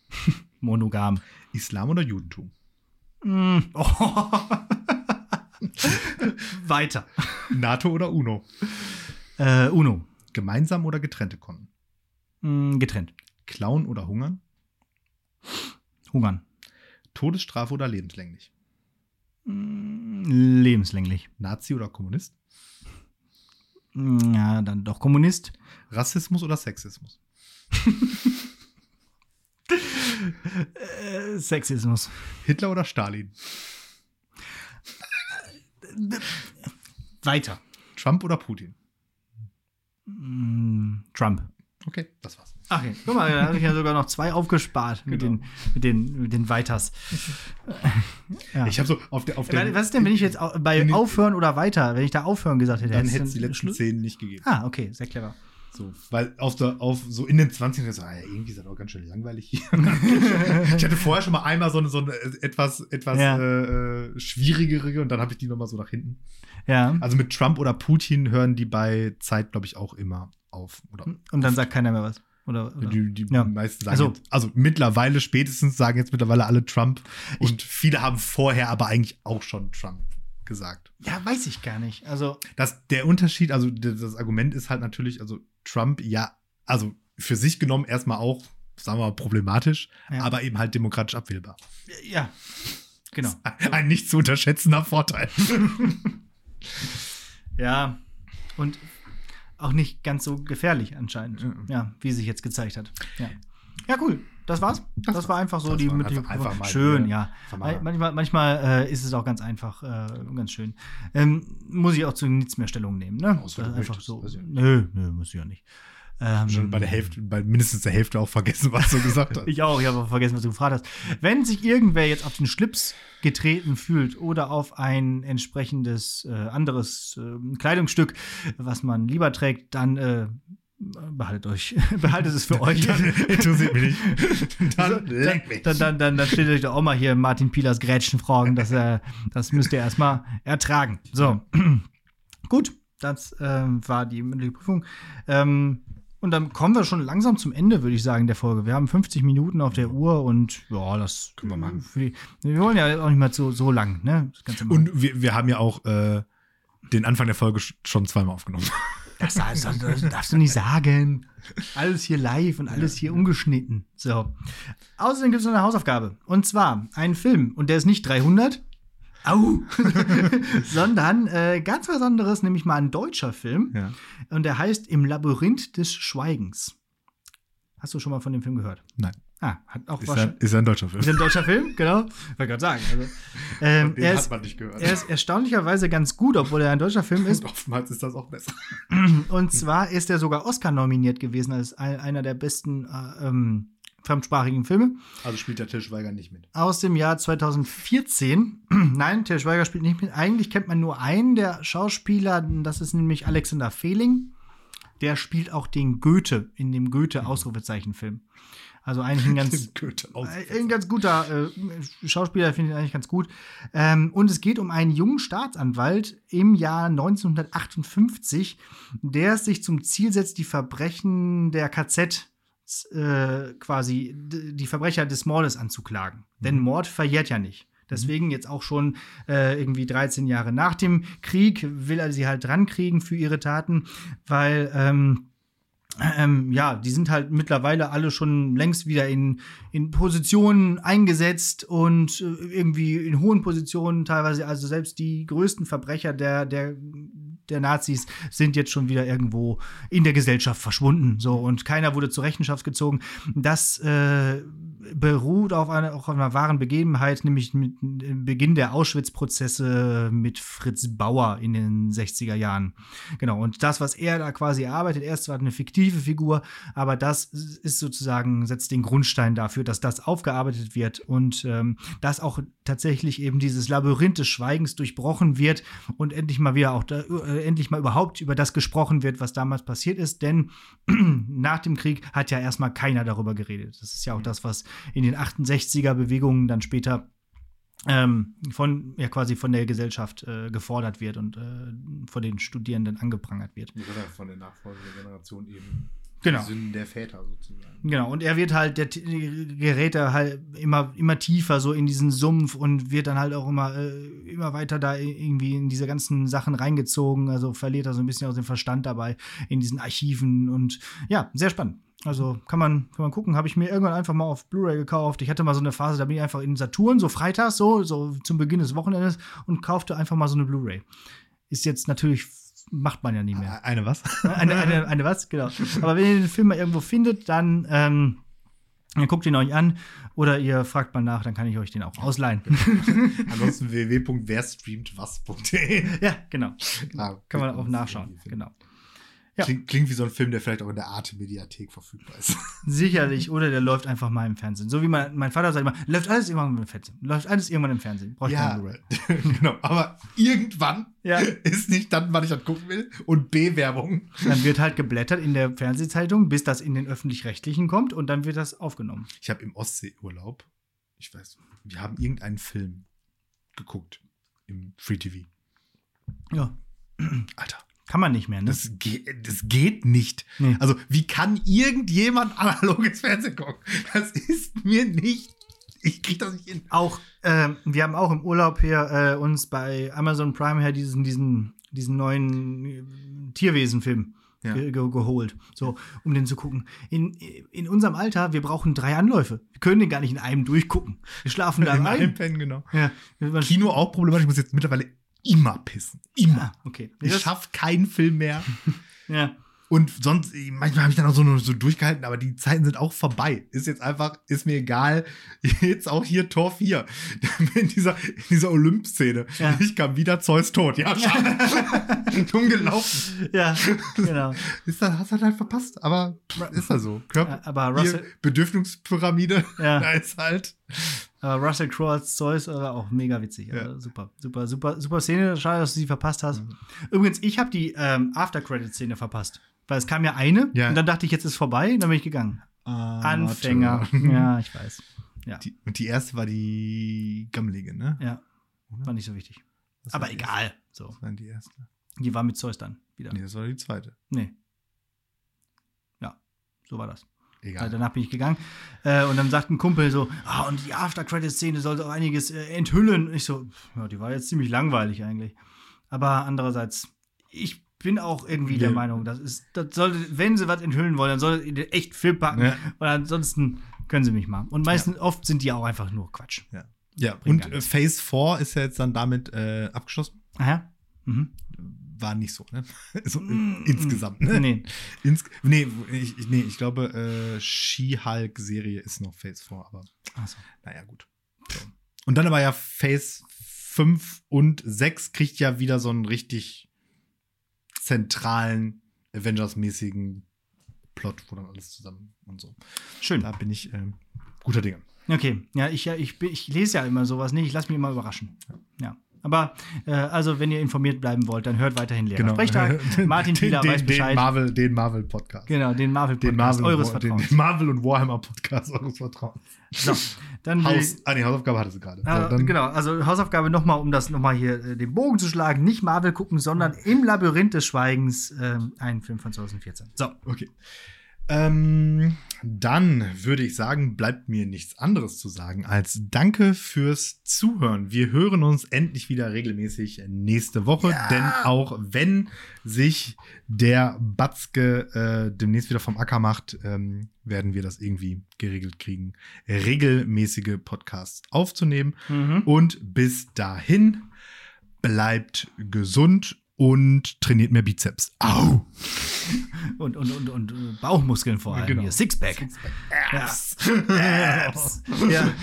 Monogam. Islam oder Judentum? Mm. Oh. Weiter. NATO oder UNO? Äh, Uno. Gemeinsam oder getrennte Konten? Mm, getrennt. Klauen oder hungern? Hungern. Todesstrafe oder lebenslänglich? Mm, lebenslänglich. Nazi oder Kommunist? Mm, Ja, dann doch Kommunist. Rassismus oder Sexismus? Äh, Sexismus. Hitler oder Stalin? Weiter. Trump oder Putin? Mm, Trump. Okay, das war's. Okay, guck mal, da habe ich ja sogar noch zwei aufgespart mit, Genau. den, mit, den, mit den Weiters. ja. Ich habe so auf der auf der Was ist denn, wenn ich jetzt bei aufhören oder weiter, wenn ich da aufhören gesagt hätte? dann hätte es die letzten Schluss? zehn nicht gegeben. Ah, okay, sehr clever. So, weil auf der, auf so in den 20ern so, ah, irgendwie ist das auch ganz schön langweilig hier. ich hatte vorher schon mal einmal so eine, so eine äh, etwas, etwas Ja. äh, äh, schwierigere und dann habe ich die nochmal so nach hinten. Ja. Also mit Trump oder Putin hören die bei Zeit, glaube ich, auch immer auf. Oder Und dann sagt keiner mehr was. Oder, oder? die, die Ja. meisten sagen Also- jetzt, also mittlerweile spätestens sagen jetzt mittlerweile alle Trump und viele haben vorher aber eigentlich auch schon Trump gesagt. Ja, weiß ich gar nicht. Also, Das, der Unterschied, also das Argument ist halt natürlich, also Trump, ja, also für sich genommen erstmal auch, sagen wir mal, problematisch, Ja. aber eben halt demokratisch abwählbar. ja, genau. Ein nicht zu unterschätzender Vorteil. Ja, und auch nicht ganz so gefährlich anscheinend. Mhm. Ja, wie sich jetzt gezeigt hat. Ja, ja cool. Das war's. Das, Das war einfach so die mit einfach- einfach mal Schön, ja. Mal- Manchmal, manchmal äh, ist es auch ganz einfach, äh, ganz schön. Ähm, muss ich auch zu nichts mehr Stellung nehmen, ne? Außer du einfach möchtest, so. Nö, nö, muss ich ja nicht. Ähm, Schon bei der Hälfte, bei mindestens der Hälfte auch vergessen, was du gesagt hast. Ich auch, ich habe auch vergessen, was du gefragt hast. Wenn sich irgendwer jetzt auf den Schlips getreten fühlt oder auf ein entsprechendes äh, anderes äh, Kleidungsstück, was man lieber trägt, dann äh, behaltet euch, behaltet es für euch. Interessiert mich nicht. Dann leck mich. Dann, dann, dann, dann stellt euch doch auch mal hier Martin Pielers Grätschenfragen. Das, äh, das müsst ihr erstmal ertragen. So, gut, das ähm, war die mündliche Prüfung. Ähm, und dann kommen wir schon langsam zum Ende, würde ich sagen, der Folge. Wir haben 50 Minuten auf der Uhr und ja, das Können wir machen. Die, wir wollen ja auch nicht mal so, so lang, ne? Und wir, wir haben ja auch äh, den Anfang der Folge sch- schon zweimal aufgenommen. Das, das, das darfst du nicht sagen. Alles hier live und alles hier ungeschnitten. So. Außerdem gibt es noch eine Hausaufgabe. Und zwar einen Film. Und der ist nicht 300. Au! sondern äh, ganz was anderes, nämlich mal ein deutscher Film. Ja. Und der heißt Im Labyrinth des Schweigens. Hast du schon mal von dem Film gehört? Nein. Ah, hat auch Ist was. ja, ist ein deutscher Film. Ist ein deutscher Film, genau. Wollte gerade sagen. Also, ähm, Den er, hat ist, man nicht gehört. er ist erstaunlicherweise ganz gut, obwohl er ein deutscher Film ist. Und oftmals ist das auch besser. Und zwar ist er sogar Oscar nominiert gewesen als ein, einer der besten äh, ähm, fremdsprachigen Filme Also spielt der Til Schweiger nicht mit. aus dem Jahr 2014. Nein, Til Schweiger spielt nicht mit. Eigentlich kennt man nur einen der Schauspieler, das ist nämlich Alexander Fehling. Der spielt auch den Goethe in dem Goethe-Ausrufezeichen-Film. Also eigentlich ein ganz, Ein ganz guter äh, Schauspieler, finde ich eigentlich ganz gut. Ähm, und es geht um einen jungen Staatsanwalt im Jahr 1958, der es sich zum Ziel setzt, die Verbrechen der KZ äh, quasi, die Verbrecher des Mordes anzuklagen. Denn Mord verjährt ja nicht. Deswegen jetzt auch schon äh, irgendwie 13 Jahre nach dem Krieg will er sie halt drankriegen für ihre Taten, weil ähm, ähm, ja, die sind halt mittlerweile alle schon längst wieder in, in Positionen eingesetzt und äh, irgendwie in hohen Positionen teilweise. Also selbst die größten Verbrecher der, der, der Nazis sind jetzt schon wieder irgendwo in der Gesellschaft verschwunden. So und keiner wurde zur Rechenschaft gezogen. Das äh, beruht auf einer, auf einer wahren Begebenheit, nämlich mit dem Beginn der Auschwitz-Prozesse mit Fritz Bauer in den 60er Jahren. Genau, und das, was er da quasi erarbeitet, er ist zwar eine fiktive Figur, aber das ist sozusagen, setzt den Grundstein dafür, dass das aufgearbeitet wird und ähm, dass auch tatsächlich eben dieses Labyrinth des Schweigens durchbrochen wird und endlich mal wieder auch da, äh, endlich mal überhaupt über das gesprochen wird, was damals passiert ist, denn nach dem Krieg hat ja erstmal keiner darüber geredet. Das ist ja auch das, was in den 68er Bewegungen dann später ähm, von ja quasi von der Gesellschaft äh, gefordert wird und äh, von den Studierenden angeprangert wird. Von der nachfolgenden Generation eben. Genau. Sünden der Väter sozusagen. Genau, und er wird halt, der gerät da halt immer, immer tiefer so in diesen Sumpf und wird dann halt auch immer, äh, immer weiter da irgendwie in diese ganzen Sachen reingezogen. Also verliert er so ein bisschen aus dem Verstand dabei in diesen Archiven und ja, sehr spannend. Also kann man, kann man gucken, habe ich mir irgendwann einfach mal auf Blu-ray gekauft. Ich hatte mal so eine Phase, da bin ich einfach in Saturn, so freitags, so, so zum Beginn des Wochenendes und kaufte einfach mal so eine Blu-ray. Ist jetzt natürlich, macht man ja nie mehr. Eine was? Eine, eine, eine was? Genau. Aber wenn ihr den Film mal irgendwo findet, dann, ähm, dann guckt ihn euch an oder ihr fragt mal nach, dann kann ich euch den auch ausleihen. Ansonsten www.werstreamtwas.de. ja, genau. Ah, Kann man auch nachschauen. Genau. Ja. Klingt, klingt wie so ein Film, der vielleicht auch in der Arte-Mediathek verfügbar ist. Sicherlich. Oder der läuft einfach mal im Fernsehen. So wie mein, mein Vater sagt immer, läuft alles irgendwann im Fernsehen. Läuft alles irgendwann im Fernsehen. Brauche ich Blu-ray. genau. Aber irgendwann Ja. ist nicht dann, wann ich das gucken will. Und B-Werbung. Dann wird halt geblättert in der Fernsehzeitung, bis das in den Öffentlich-Rechtlichen kommt und dann wird das aufgenommen. Ich habe im Ostseeurlaub, ich weiß, wir haben irgendeinen Film geguckt im Free TV. Ja. Alter, Kann man nicht mehr, ne? das, ge das geht nicht. Nee. Also, wie kann irgendjemand analoges Fernsehen gucken? Das ist mir nicht Ich krieg das nicht hin. Auch, ähm, wir haben auch im Urlaub hier äh, uns bei Amazon Prime her diesen, diesen, diesen neuen äh, Tierwesenfilm Ja. ge ge geholt, so, um den zu gucken. In, in unserem Alter, wir brauchen drei Anläufe. Wir können den gar nicht in einem durchgucken. Wir schlafen da rein. Einpennen, genau. Ja, Kino auch problematisch. Ich muss jetzt mittlerweile immer pissen. Immer. Ah, okay. Ich Das- schaff keinen Film mehr. ja. Und sonst, manchmal habe ich dann auch so, nur so durchgehalten, aber die Zeiten sind auch vorbei. Ist jetzt einfach, ist mir egal. Jetzt auch hier Tor 4. In dieser, in dieser Olymp-Szene. Ja. Ich kam wieder Zeus tot. Ja, schade. Dumm gelaufen. ja, genau. Ist das, hast du halt verpasst, aber ist das so. Körper, Aber hier, Russell, Bedürfnispyramide. Ja. Da ist halt. Aber Russell Crowe als Zeus war auch mega witzig. Ja. Also super, super, super, super Szene. Schade, dass du sie verpasst hast. Mhm. Übrigens, ich habe die ähm, After-Credit-Szene verpasst. Weil es kam ja eine Ja. und dann dachte ich, jetzt ist vorbei und dann bin ich gegangen. Anfänger. Amateur. ja, ich weiß. Ja, Die, und die erste war die Gammelige, ne? ja. War nicht so wichtig. Das Aber egal. So. Das war die erste. Die war mit Zeus dann wieder. Nee, das war die zweite. Nee. Ja, so war das. Egal. Danach bin ich gegangen. Äh, und dann sagt ein Kumpel so: Ah, und die After-Credit-Szene sollte auch einiges äh, enthüllen. Und ich so: Ja, die war jetzt ziemlich langweilig eigentlich. Aber andererseits, ich bin auch irgendwie der Ja. Meinung, das ist, das sollte, wenn sie was enthüllen wollen, dann solltet ihr echt Film packen. Ja. Weil ansonsten können sie mich mal. Und meistens, oft sind die auch einfach nur Quatsch. Ja, ja. Bringt und äh, Phase 4 ist ja jetzt dann damit äh, abgeschlossen. Aha. Mhm. War nicht so, ne? so Mm, in, insgesamt, ne? Nee. Ins, nee, ich, nee, ich glaube, äh, She-Hulk-Serie ist noch Phase 4, aber Achso. naja, gut. So. Und dann aber ja Phase 5 und 6 kriegt ja wieder so einen richtig zentralen Avengers-mäßigen Plot, wo dann alles zusammen und so. Schön. Da bin ich ähm, guter Dinge. Okay, ja, ich, ja, ich, ich lese ja immer sowas nicht, ich lasse mich immer überraschen. Ja. Aber, äh, also, wenn ihr informiert bleiben wollt, dann hört weiterhin Lehrer Sprechtag. Martin Thieler den, weiß den, Bescheid. Den Marvel, den Marvel Podcast. genau, den Den Marvel-Podcast Marvel, eures den, Vertrauens. den Marvel und Warhammer Podcast eures Vertrauens. So, dann Haus, ah, nee, Hausaufgabe hatte sie gerade. So, äh, dann- genau, also Hausaufgabe nochmal, um das nochmal hier äh, den Bogen zu schlagen. Nicht Marvel gucken, sondern im Labyrinth des Schweigens, ähm, ein Film von 2014. So, Okay. Ähm, dann würde ich sagen, bleibt mir nichts anderes zu sagen als Danke fürs Zuhören. Wir hören uns endlich wieder regelmäßig nächste Woche, denn auch wenn sich der Batzke äh, demnächst wieder vom Acker macht, ähm, werden wir das irgendwie geregelt kriegen, regelmäßige Podcasts aufzunehmen. mhm. Und bis dahin bleibt gesund und trainiert mehr Bizeps. Au! und, und, und, und äh, Bauchmuskeln vor allem Genau. hier. Sixpack. Abs. Abs. ja.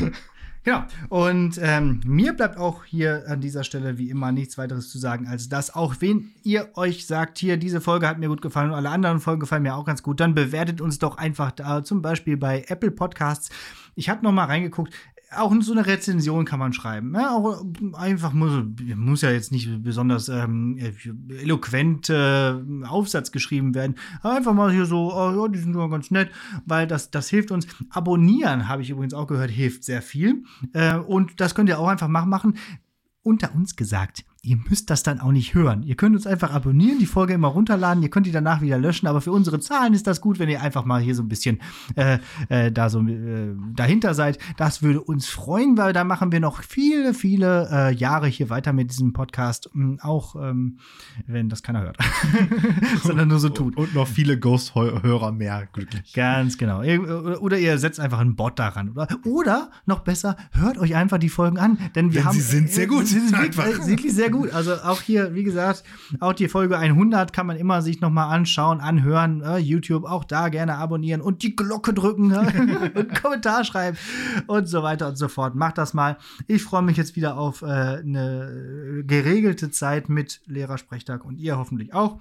Genau. Und ähm, mir bleibt auch hier an dieser Stelle wie immer nichts weiteres zu sagen, als dass auch wenn ihr euch sagt, hier, diese Folge hat mir gut gefallen und alle anderen Folgen gefallen mir auch ganz gut, dann bewertet uns doch einfach da, zum Beispiel bei Apple Podcasts. Ich habe noch mal reingeguckt. Auch so eine Rezension kann man schreiben. Ja, auch einfach muss, muss ja jetzt nicht besonders ähm, eloquent äh, Aufsatz geschrieben werden. Aber einfach mal hier so, oh, die sind ja ganz nett, weil das, das hilft uns. Abonnieren, habe ich übrigens auch gehört, hilft sehr viel. Äh, und das könnt ihr auch einfach machen. Unter uns gesagt, ihr müsst das dann auch nicht hören. Ihr könnt uns einfach abonnieren, die Folge immer runterladen, ihr könnt die danach wieder löschen, aber für unsere Zahlen ist das gut, wenn ihr einfach mal hier so ein bisschen äh, äh, da so äh, dahinter seid. Das würde uns freuen, weil da machen wir noch viele, viele äh, Jahre hier weiter mit diesem Podcast, ähm, auch ähm, wenn das keiner hört, sondern nur so tut. Und noch viele Ghost-Hörer mehr glücklich. Ganz genau. Ihr- Oder ihr setzt einfach einen Bot daran. Oder, oder noch besser, hört euch einfach die Folgen an. Denn wir Denn haben. sie sind sehr gut. Sie sind äh, wirklich sehr gut. Also auch hier, wie gesagt, auch die Folge 100 kann man immer sich nochmal anschauen, anhören. Äh, YouTube auch da gerne abonnieren und die Glocke drücken ne? und Kommentar schreiben und so weiter und so fort. Macht das mal. Ich freue mich jetzt wieder auf äh, eine geregelte Zeit mit Lehrersprechtag und ihr hoffentlich auch.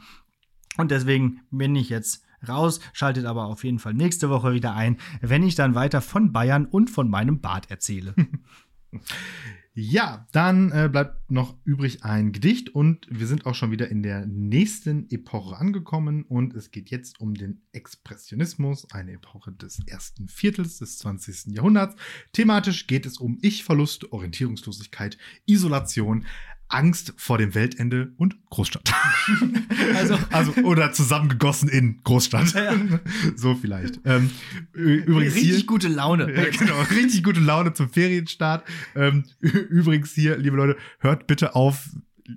Und deswegen bin ich jetzt raus, schaltet aber auf jeden Fall nächste Woche wieder ein, wenn ich dann weiter von Bayern und von meinem Bad erzähle. Ja, dann äh, bleibt noch übrig ein Gedicht und wir sind auch schon wieder in der nächsten Epoche angekommen und es geht jetzt um den Expressionismus, eine Epoche des ersten Viertels des 20. Jahrhunderts. Thematisch geht es um Ich-Verlust, Orientierungslosigkeit, Isolation, Angst vor dem Weltende und Großstadt. Also, Also, oder zusammengegossen in Großstadt. Ja. So vielleicht. Ähm, übrigens richtig hier. gute Laune. Ja, genau, richtig gute Laune zum Ferienstart. Ähm, übrigens hier, liebe Leute, hört bitte auf,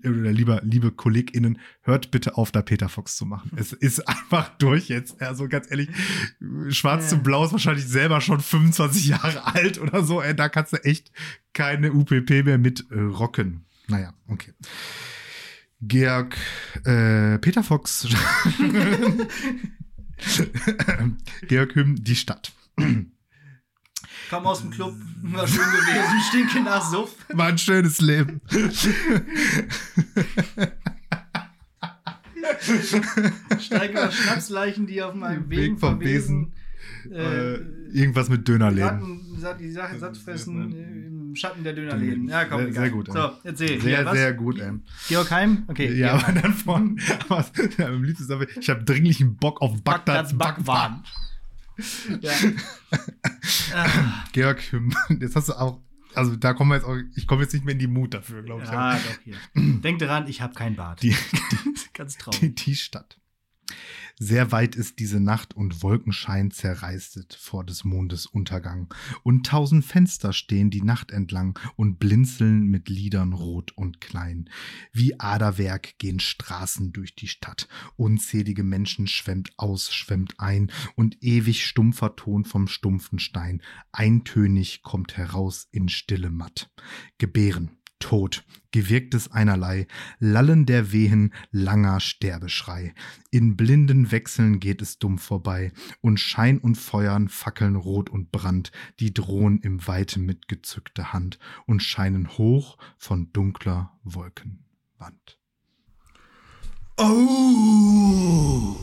oder lieber, liebe KollegInnen, hört bitte auf, da Peter Fox zu machen. Es ist einfach durch jetzt. Also ganz ehrlich, Schwarz Ja. zu Blau ist wahrscheinlich selber schon 25 Jahre alt oder so. Da kannst du echt keine UPP mehr mit äh, rocken. Naja, okay. Georg, äh, Peter Fox. Georg Hüm, die Stadt. Komm aus dem Club, war schön gewesen, stinke nach Suff. War ein schönes Leben. Steige über Schnapsleichen, die auf meinem Weg Weg vom verwesen. Äh, Äh, irgendwas mit sa- die Sache satt fressen äh, im Schatten der Dönerläden. Ja, komm, Sehr- egal. sehr gut. So, erzähl. Sehr, Ja, sehr gut, ey. Georg Heim? Okay. Ja, aber dann von, aber am liebsten sagen wir, ich habe dringlichen Bock auf Bagdads Backwaren. Ja. Georg Hüm, jetzt hast du auch, also da kommen wir jetzt auch, ich komme jetzt nicht mehr in die Mut dafür, glaube ich. ja, doch, hier. Denk daran, ich habe kein Bart. Die, Ganz traurig. die, die Stadt. Sehr weit ist diese Nacht und Wolkenschein zerreistet vor des Mondes Untergang. Und tausend Fenster stehen die Nacht entlang und blinzeln mit Liedern rot und klein. Wie Aderwerk gehen Straßen durch die Stadt. Unzählige Menschen schwemmt aus, schwemmt ein und ewig stumpfer Ton vom stumpfen Stein. Eintönig kommt heraus in stille Matt. Gebären. Tod, gewirktes einerlei, Lallen der Wehen, langer Sterbeschrei. In blinden Wechseln geht es dumm vorbei, und Schein und Feuern fackeln rot und Brand, die drohen im Weite mit gezückter Hand und scheinen hoch von dunkler Wolkenwand. Oh!